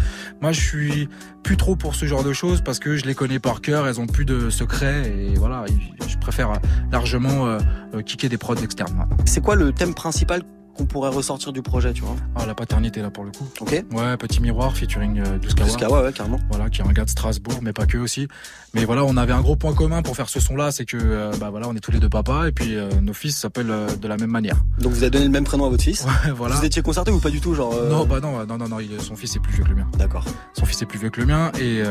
S22: Moi, je suis plus trop pour ce genre de choses parce que je les connais par cœur. Elles ont plus de secrets et voilà. Je préfère largement euh, euh, kicker des prods externes.
S21: C'est quoi le thème principal qu'on pourrait ressortir du projet, tu vois
S22: Ah, la paternité là pour le coup.
S21: Ok.
S22: Ouais, petit miroir featuring euh, Duskawa.
S21: Duskawa, ouais, carrément.
S22: Voilà, qui est un gars de Strasbourg, mais pas que aussi. Mais voilà, on avait un gros point commun pour faire ce son-là, c'est que euh, bah voilà, on est tous les deux papas et puis euh, nos fils s'appellent euh, de la même manière.
S21: Donc vous avez donné le même prénom à votre fils?
S22: Ouais, voilà.
S21: Vous étiez concerté ou pas du tout, genre euh,
S22: Non, bah non, non, non, non, son fils est plus vieux que le mien.
S21: D'accord.
S22: Son fils est plus vieux que le mien et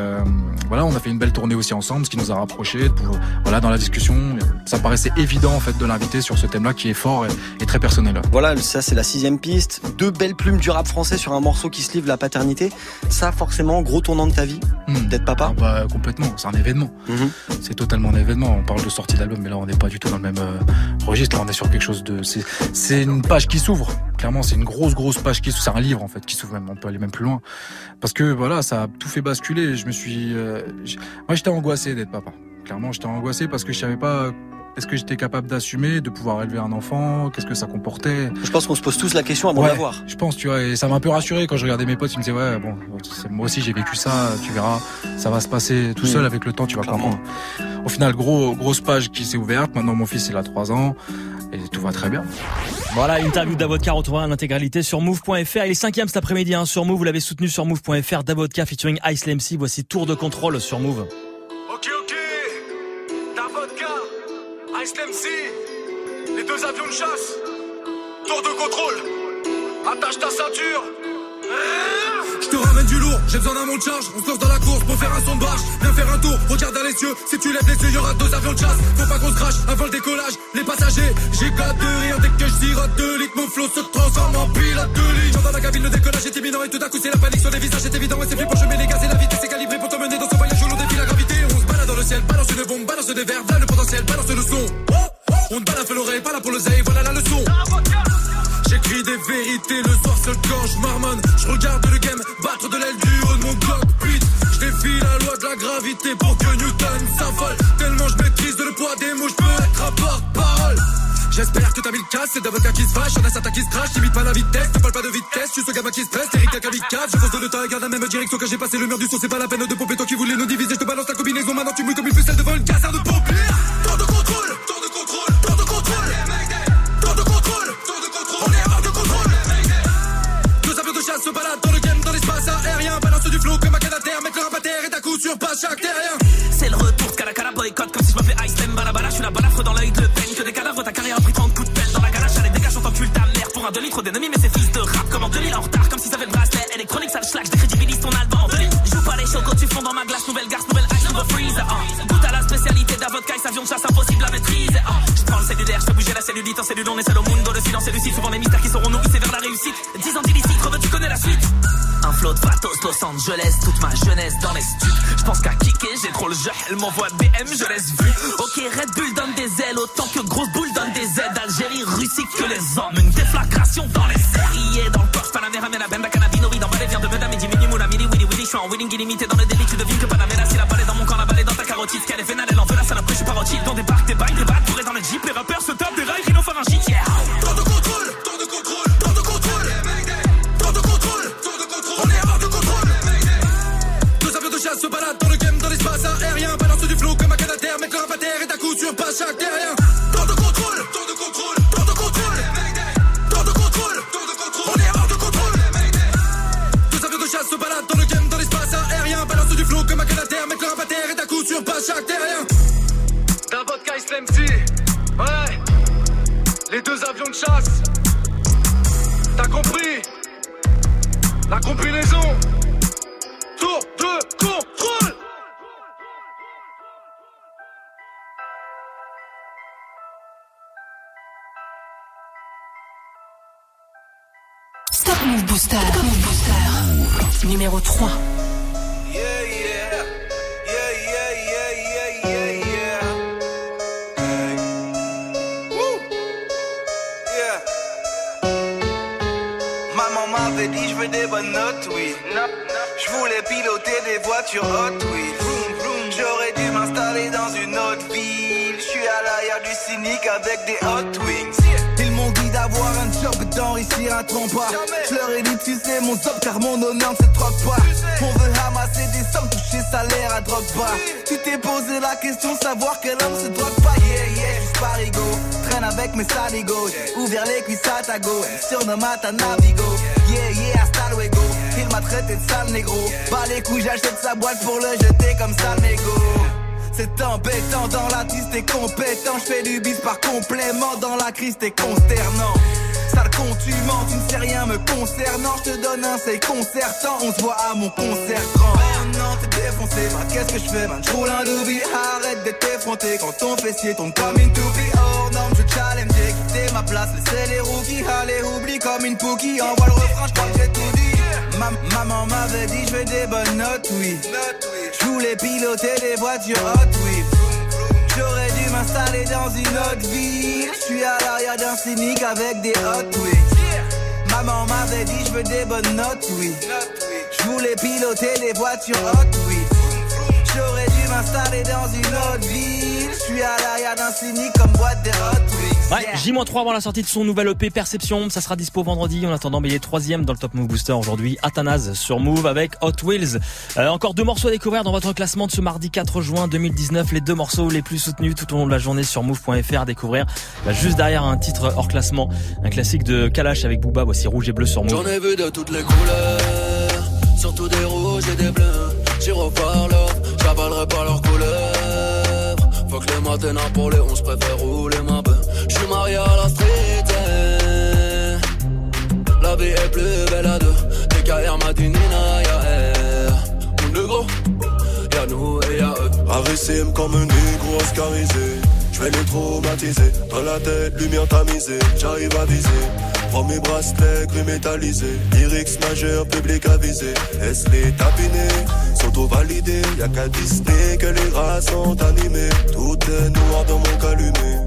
S22: voilà, on a fait une belle tournée aussi ensemble, ce qui nous a rapprochés. pouvoir- Voilà, dans la discussion, ça paraissait évident en fait de l'inviter sur ce thème-là qui est fort et, et très personnel.
S21: Voilà, ça c'est la sixième piste. Deux belles plumes du rap français sur un morceau qui se livre la paternité. Ça, forcément, gros tournant de ta vie,
S22: Hmm.
S21: d'être papa.
S22: Ah bah complètement, c'est un événement. C'est totalement un événement. On parle de sortie d'album, mais là on n'est pas du tout dans le même euh, registre. Là on est sur quelque chose de. C'est une page qui s'ouvre. Clairement, c'est une grosse grosse page qui s'ouvre. C'est un livre en fait qui s'ouvre. Même on peut aller même plus loin. Parce que voilà, ça a tout fait basculer. Je me suis. euh, Moi j'étais angoissé d'être papa. Clairement, j'étais angoissé parce que je savais pas. Est-ce que j'étais capable d'assumer, de pouvoir élever un enfant? Qu'est-ce que ça comportait?
S21: Je pense qu'on se pose tous la question avant
S22: Ouais,
S21: de l'avoir.
S22: Je pense, tu vois, et ça m'a un peu rassuré quand je regardais mes potes, ils me disaient ouais, bon, moi aussi j'ai vécu ça, tu verras, ça va se passer tout seul avec le temps, tu vas comprendre. Au final, gros, grosse page qui s'est ouverte. Maintenant, mon fils il a 3 ans et tout va très bien.
S1: Voilà, interview d'Avodka retrouvera en intégralité sur move.fr. Il est cinquième cet après-midi hein, sur Move. Vous l'avez soutenu sur move.fr. Davodka featuring Ice MC. Voici tour de contrôle sur Move.
S19: Les deux avions de chasse. Tour de contrôle. Attache ta ceinture.
S23: Je te ramène du lourd, j'ai besoin d'un monte charge. On se lance dans la course pour faire un son de barge. Viens faire un tour, regarde dans les cieux. Si tu lèves les yeux, y'aura deux avions de chasse. Faut pas qu'on se crache avant le décollage. Les passagers, j'ai qu'à de rire dès que je sirote deux litres. Mon flot se transforme en pilote de ligne. J'entends la cabine, le décollage est imminent et tout à coup c'est la panique sur les visages. C'est évident et c'est pour je mets les gaz et la vitesse est calibrée pour t'emmener dans ciel, balance une bombe, balance des verres, voilà le potentiel, balance le son. On ne balade l'oreille, pas là pour le voilà la leçon. J'écris des vérités le soir seul quand je marmonne. Je regarde le game battre de l'aile du haut de mon cockpit. Je défie la loi de la gravité pour que Newton s'envole. Tellement je maîtrise le poids des mots, je peux être un porte-parole. J'espère que t'as mis le casse, c'est d'avocat qui se fâche, y'en a qui se crachent, t'imites pas la vitesse, tu parles pas de vitesse, tu ce gamin qui se stresse, Eric la kamikaze, je fonce temps et garde la même direction quand j'ai passé le mur du son, c'est pas la peine de pomper, toi qui voulais nous diviser, je te balance la combinaison, maintenant tu mouilles comme une ficelle devant une caserne de pompiers. Temps de contrôle, temps de contrôle, temps de contrôle, temps de contrôle, temps de contrôle, on est hors de contrôle. Deux avions de chasse se baladent dans le game, dans l'espace aérien, balance du flow comme un canadair, mettre le à terre et d'un coup sur passe chaque terrien.
S24: deux litres de demi, mais c'est fils de rap. Comme en 2000 en retard, comme s'ils avaient le bracelet électronique, ça le schlag, décrédibilise ton album en. Joue pas les chocs, tu fonds dans ma glace, nouvelle garce, nouvelle ice, nouveau freeze. Uh. Goûte à la spécialité d'avocat, avion de chasse impossible à maîtriser. Hein. Je prends le CDDR, je fais bouger la cellulite en cellule, on est seul au monde, le silence et lucide. Souvent les mystères qui seront nourrissés vers la réussite. 10 ans d'illicite, creveux, tu connais la suite. Un flot de pathos, Los Angeles, toute ma jeunesse dans les stups. Je pense qu'à kicker, j'ai trop le jeu, elle m'envoie BM, je laisse vu. Ok, Red Bull donne des ailes, autant que grosse boule donne des ailes. Algérie, Russie que les hommes Illimité dans le délit, tu devines que Panamera, si la balle dans mon camp, la balle dans ta carotide, qu'elle est vénale, elle en veut la après je suis parotide, dans des parcs, des bails, des battes, dans le jeep, les rappeurs se
S25: dit je veux des bonnes notes, oui. Je voulais piloter des voitures hot, oui. J'aurais dû m'installer dans une autre ville. Je suis à l'arrière du cynique avec des hot wings. Ils m'ont dit d'avoir un job d'enrichir un trompa. Je leur ai dit tu sais mon top car mon honneur ne se troque pas. On veut ramasser des sommes, toucher salaire à drogue pas. Tu t'es posé la question savoir quel homme se drogue pas. Yeah yeah, juste parigo. Traîne avec mes saligos. Ouvert les cuisses à ta go. Surnomme à ta navigo. M'a traité de sale négro. Pas les couilles, j'achète sa boîte pour le jeter comme sale négo. C'est embêtant, dans la tiste t'es compétent. Je fais du bis par complément, dans la crise t'es consternant. Sale con, tu mens, tu ne sais rien me concernant. Je te donne un c'est concertant, on se voit à mon concert grand. Non, t'es défoncé, bah qu'est-ce que je fais, man? J'roule un doobie, arrête d'être effronté quand ton fessier tombe comme une toupie. Oh non, je challenge, j'ai quitté ma place, laissez les rookies. Allez, oublie comme une pookie, envoie le refrain, j'crois que j'ai tout dit. maman m'avait dit, je veux des bonnes notes, oui. Je voulais piloter des voitures hot, oui. J'aurais dû m'installer dans une autre ville. Je suis à l'arrière d'un cynique avec des hot wheels. Maman m'avait dit je veux des bonnes notes, oui. Je voulais piloter des voitures hot, oui. J'aurais dû m'installer dans une autre ville. Je suis à l'arrière d'un cynique comme boîte de hot wheels.
S1: Ouais, J-3 avant la sortie de son nouvel EP Perception, ça sera dispo vendredi. En attendant, mais il est troisième dans le Top Move Booster aujourd'hui. Athanase sur Move avec Hot Wheels. Euh, encore deux morceaux à découvrir dans votre classement de ce mardi 4 juin 2019. Les deux morceaux les plus soutenus tout au long de la journée sur Move.fr à découvrir. Bah, juste derrière un titre hors classement, un classique de Kalash avec Booba. Voici Rouge et Bleu sur Move.
S26: J'en ai vu de toutes les couleurs, surtout des rouges et des bleus. J'y reparle, j'avalerai pas leurs couleurs. Faut que les matins pour les 11 préfère rouler ma. Je suis marié à la street. Eh. La vie est plus belle à deux. DKR m'a dit Nina, y'a Mon négro, y'a nous et y'a eux.
S27: Arrêtez comme un négro oscarisé. Je vais les traumatiser. Dans la tête, lumière tamisée. J'arrive à viser. Prends mes bracelets gris métallisés. Lyrics majeur, public avisé. Est-ce les tapinés sont au validés? Y'a qu'à Disney que les rats sont animés. Tout est noir dans mon calumet.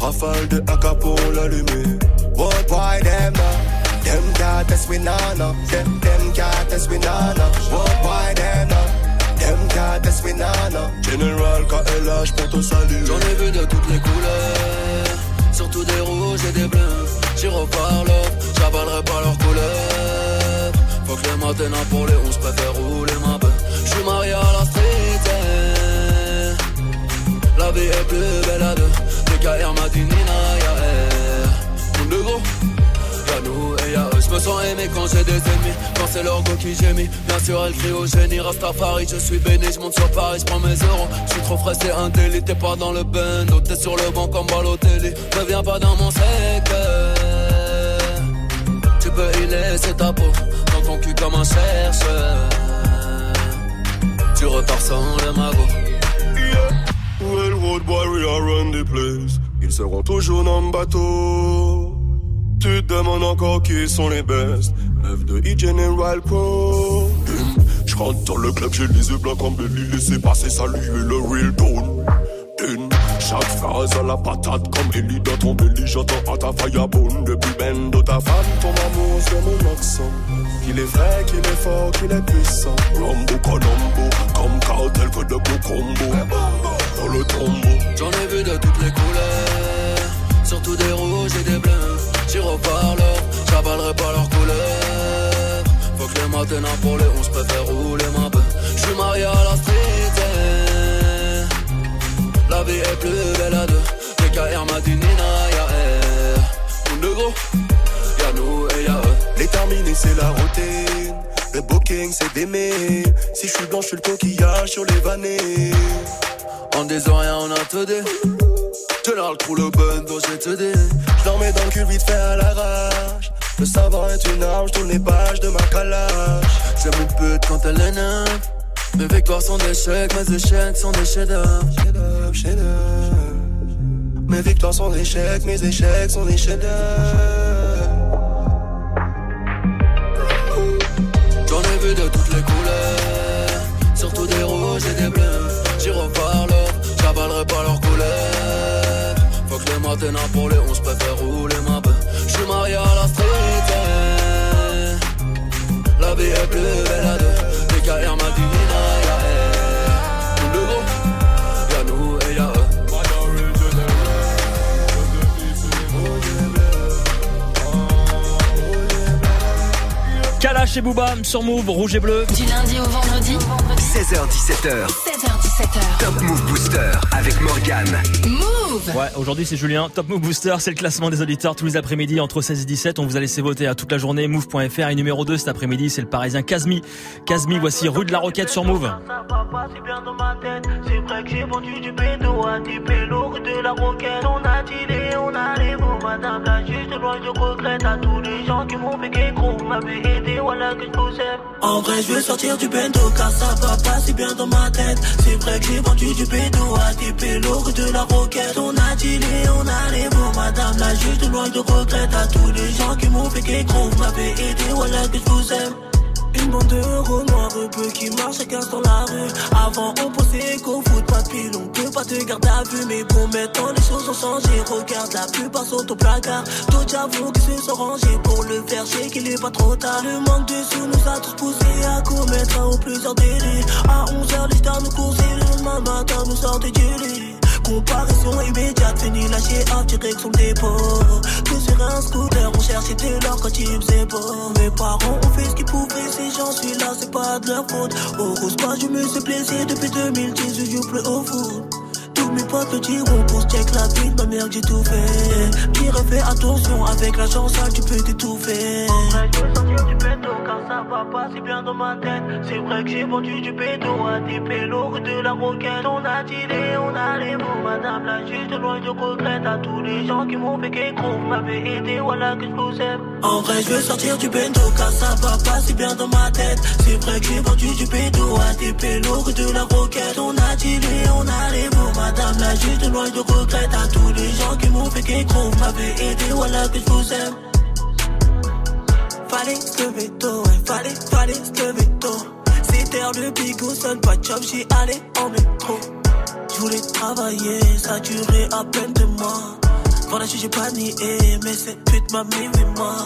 S27: Rafale de AK pour l'allumer. What why them? Them can't test we nana. Them, them test we nana. What why them? Them nana. General KLH pour ton salut.
S26: J'en ai vu de toutes les couleurs. Surtout des rouges et des bleus. J'y reparle, j'avalerai pas leurs couleurs. Faut que les matins pour les 11 préfère rouler ma beuh. J'suis marié à la street. Eh. La vie est plus belle à deux. KR m'a dit Nina, y'a y'a nous et y'a eux. Je me sens aimé quand j'ai des ennemis, quand c'est leur go qui mis. Bien sûr, elle crie au génie, Rastafari, je suis béni, je monte sur Paris, je prends mes euros. Je suis trop frais, c'est un délit, t'es pas dans le bendo, t'es sur le banc comme Balotelli. Ne viens pas dans mon secteur. Tu peux y laisser ta peau, dans ton cul comme un chercheur. Tu repars sans le magot.
S27: The place. Ils seront toujours dans le bateau. Tu te demandes encore qui sont les best. Meuf de E-General Pro. Je rentre dans le club, j'ai les yeux blancs comme Belly. Laissez passer, saluer le real tone. Chaque phrase à la patate comme Ellie dans ton belly. J'entends à ta firebone depuis ben de ta femme. Ton amour, c'est mon accent. Qu'il est vrai, qu'il est fort, qu'il est puissant. Rambo, Colombo, comme cartel que de beaux. Dans le tombeau.
S26: J'en ai vu de toutes les couleurs. Surtout des rouges et des bleus. J'y reparle, j'avalerai pas leurs couleurs. Faut que les matins pour les 11 préfère rouler ma bœuf. J'suis marié à la street. La vie est plus belle à deux. DKR m'a dit Nina, y'a elle. de gros, y'a nous et y'a eux.
S27: Les terminés, c'est la routine. Le booking, c'est d'aimer. Si je suis blanc, je suis le coquillage sur les vannées.
S26: En disant rien, on a tout dit. Général trou le bun, dont j'ai tout dit.
S27: Je mets dans le cul vite fait à l'arrache. Le savoir est une arme, je tourne les pages de ma calage.
S26: C'est mon pute quand elle est neuve. Mes victoires sont des chèques, mes échecs sont des chefs-d'œuvre.
S27: Mes victoires sont des chèques, mes échecs sont des chefs-d'œuvre.
S26: J'en ai vu de toutes les couleurs, j'avalerai pas leurs couleurs. Faut que les matins pour les 11 préfère rouler ma bœuf. J'suis marié à la street. La vie est plus belle à deux. DKR m'a dit
S1: Et Boubam sur Move, rouge et bleu.
S8: Du lundi au vendredi.
S2: 16h17h.
S8: 16h17h.
S2: Top Move Booster avec Morgan.
S8: Move
S1: Ouais, aujourd'hui c'est Julien. Top Move Booster, c'est le classement des auditeurs tous les après-midi entre 16 et 17. On vous a laissé voter à toute la journée. Move.fr et numéro 2 cet après-midi, c'est le parisien Kazmi. Kazmi, voici rue de la Roquette sur Move.
S28: C'est vrai que j'ai vendu du bédo à des pélos de la roquette. On a dealé, on a les mots, madame la loin, je regrette à tous les gens qui m'ont fait qu'écro, m'avaient aidé, voilà que je vous aime. En vrai, je veux sortir du bendo car ça va pas si bien dans ma tête. C'est vrai que j'ai vendu du bédo à des pélos de la roquette. On a dealé, on a les mots, madame la juste loin, je regrette à tous les gens qui m'ont fait qu'écro, m'avaient aidé, voilà que je vous aime. Une bande de noirs peu qui marchent chacun dans la rue. Avant, on pensait qu'au foot, pas de pile, on peut pas te garder à vue. Mais pour maintenant, les choses ont changé. Regarde, la plupart sont au placard. D'autres j'avoue qu'ils se sont rangés pour le faire chier, qu'il est pas trop tard. Le manque de sous nous a tous poussés à commettre un ou plusieurs délits. À 11h, les stars nous coursaient, le lendemain matin, nous sortait du lit. Comparaison immédiate, fini lâché en direction dépôt. Tout sur un scooter, on cherchait de l'or quand il faisait beau. Mes parents ont fait ce qu'ils pouvaient, ces gens, suis là, c'est pas de leur faute. Au rose, pas, je me suis blessé depuis 2010, je joue plus au foot. Mes potes le diront pour check la vie de ma mère, j'ai tout fait. Qui refait attention, avec la chance, tu peux t'étouffer. En vrai, je veux sortir du pédo, car ça va pas si bien dans ma tête. C'est vrai que j'ai vendu du pédo à des pélos de la roquette. On a dealé, on a les mots, madame la juste loin, je regrette à tous les gens qui m'ont fait qu'écro, m'avaient aidé, voilà que je vous aime. En vrai, je veux sortir du bendo, car ça va pas si bien dans ma tête. C'est vrai que j'ai vendu du pédo à des pélos de la roquette. On a dealé, on a les mots, madame la juste loin, je regrette à tous les gens qui m'ont fait qu'écro, m'avaient aidé, voilà que je vous aime. Fallait se lever tôt, ouais, fallait, fallait se lever tôt. C'était le bigot, seul pas de job, j'y allais en métro. Je voulais travailler, ça durait à peine deux mois. Voilà, j'ai pas nié, mais cette pute m'a mis moi.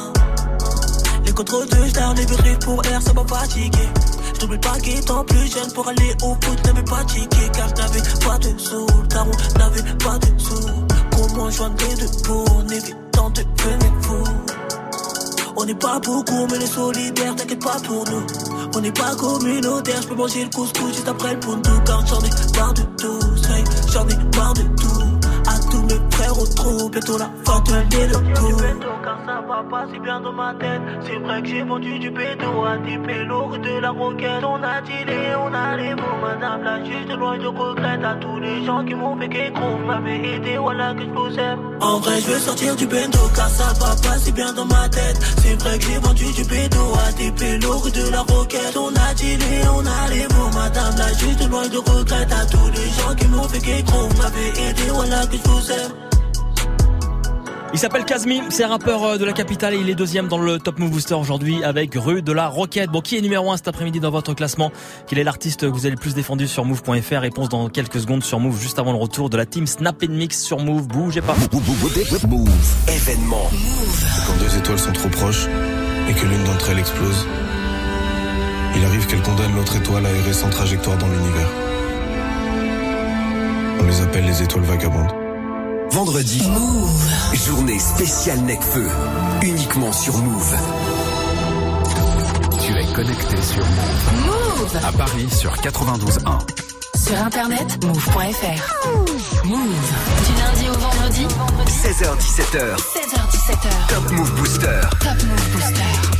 S28: Les contrôles de star, les pour air, ça m'a fatigué. J'oublie pas qu'étant plus jeune pour aller au foot, n'avais pas ticket car j'avais pas de sous. Daron n'avait pas de sous. Comment joindre les deux pour en évitant de devenir fou? On n'est pas beaucoup, mais les solidaires, t'inquiète pas pour nous. On n'est pas communautaire, je peux manger le couscous juste après le tout Car j'en ai marre de tout, j'en ai marre de tout. Tous mes frères au trou, bientôt la fin de coup. Car ça va pas si bien dans ma tête. C'est vrai que j'ai vendu du bédo à des pélos de la roquette. On a dealé, on a les mots, madame la juste loin, je regrette à tous les gens qui m'ont fait qu'écro, m'avaient aidé, voilà que je vous aime. En vrai, je veux sortir du bendo, car ça va pas si bien dans ma tête. C'est vrai que j'ai vendu du bédo à des pélos de la roquette. On a dealé, on a les mots, madame la juste
S5: aujourd'hui de loin de regrette à tous les gens qui m'ont fait Vous m'avez aidé, voilà que je vous aime.
S1: Il s'appelle Kazmi, c'est un rappeur euh, de la capitale et il est deuxième dans le Top Move Booster aujourd'hui avec Rue de la Roquette. Bon, qui est numéro 1 cet après-midi dans votre classement? Quel est l'artiste que vous avez le plus défendu sur Move.fr Réponse dans quelques secondes sur Move, juste avant le retour de la team Snap Mix sur Move. Bougez pas.
S29: Move, événement. Quand deux étoiles sont trop proches et que l'une d'entre elles explose, il arrive qu'elle condamne l'autre étoile à errer sans trajectoire dans l'univers. On les appelle les étoiles vagabondes.
S2: Vendredi, journée spéciale Necfeu, uniquement sur Move.
S30: Tu es connecté sur Move.
S8: Move
S30: À Paris sur 92.1.
S8: Sur internet, move.fr. Move. Du lundi au vendredi,
S2: 16h17h,
S8: 16h17h.
S2: Top Move Booster.
S8: Top Move Booster.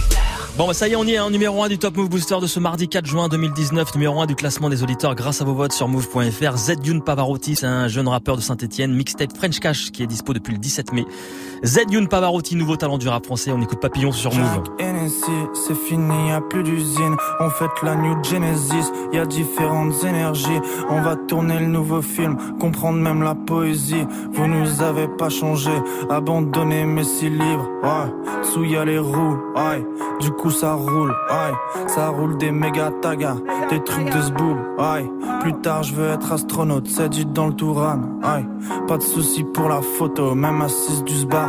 S1: Bon, bah ça y est, on y est, hein, numéro 1 du Top Move Booster de ce mardi 4 juin 2019, numéro 1 du classement des auditeurs grâce à vos votes sur move.fr. Zedune Pavarotti, c'est un jeune rappeur de Saint-Etienne, mixtape French Cash qui est dispo depuis le 17 mai. Zedune Pavarotti, nouveau talent du rap français, on écoute Papillon sur Move.
S3: C'est fini, y a plus d'usine. On fête la New Genesis, y a différentes énergies. On va tourner le nouveau film, comprendre même la poésie. Vous nous avez pas changé, abandonné mes six livres. Ouais, sous y a les roues, ouais. Du coup ça roule, ouais. Ça roule des méga tagas, des trucs de zboob, ouais. Plus tard je veux être astronaute, c'est du dans le Touran, ouais. Pas de soucis pour la photo, même assise du sbar.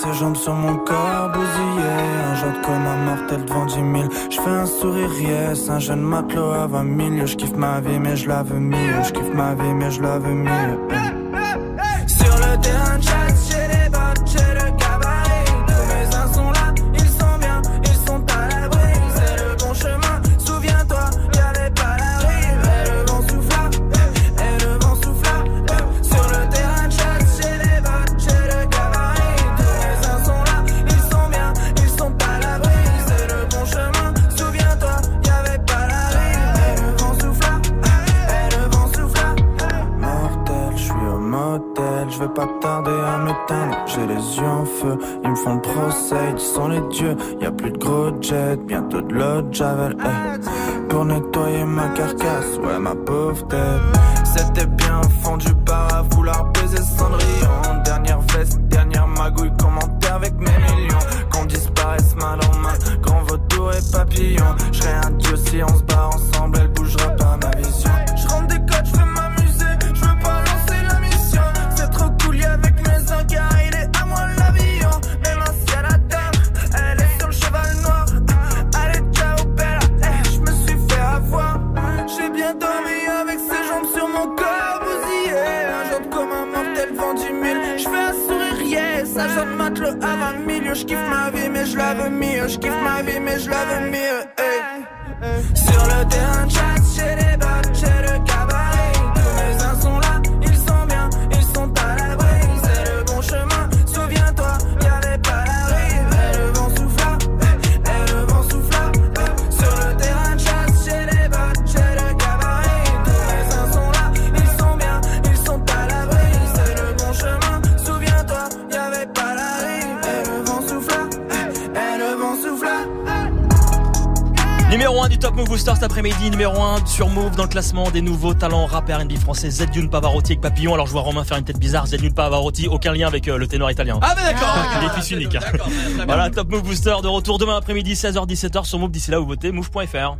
S3: Ses jambes sur mon corps bousillé. Un jour comme un mortel devant 10 000 Je fais un sourire yes. Un jeune matelot à 20 000 Je kiffe ma vie mais je la veux mieux. Je kiffe ma vie mais je la veux mieux. Sur le terrain
S1: classement des nouveaux talents rap et R&B français Zedune Pavarotti avec Papillon. Alors je vois Romain faire une tête bizarre, Zedune Pavarotti, aucun lien avec euh, le ténor italien.
S31: Ah mais d'accord.
S1: Il est fils unique. Voilà, Top Move Booster de retour demain après-midi 16h-17h sur Move. D'ici là, vous votez move.fr.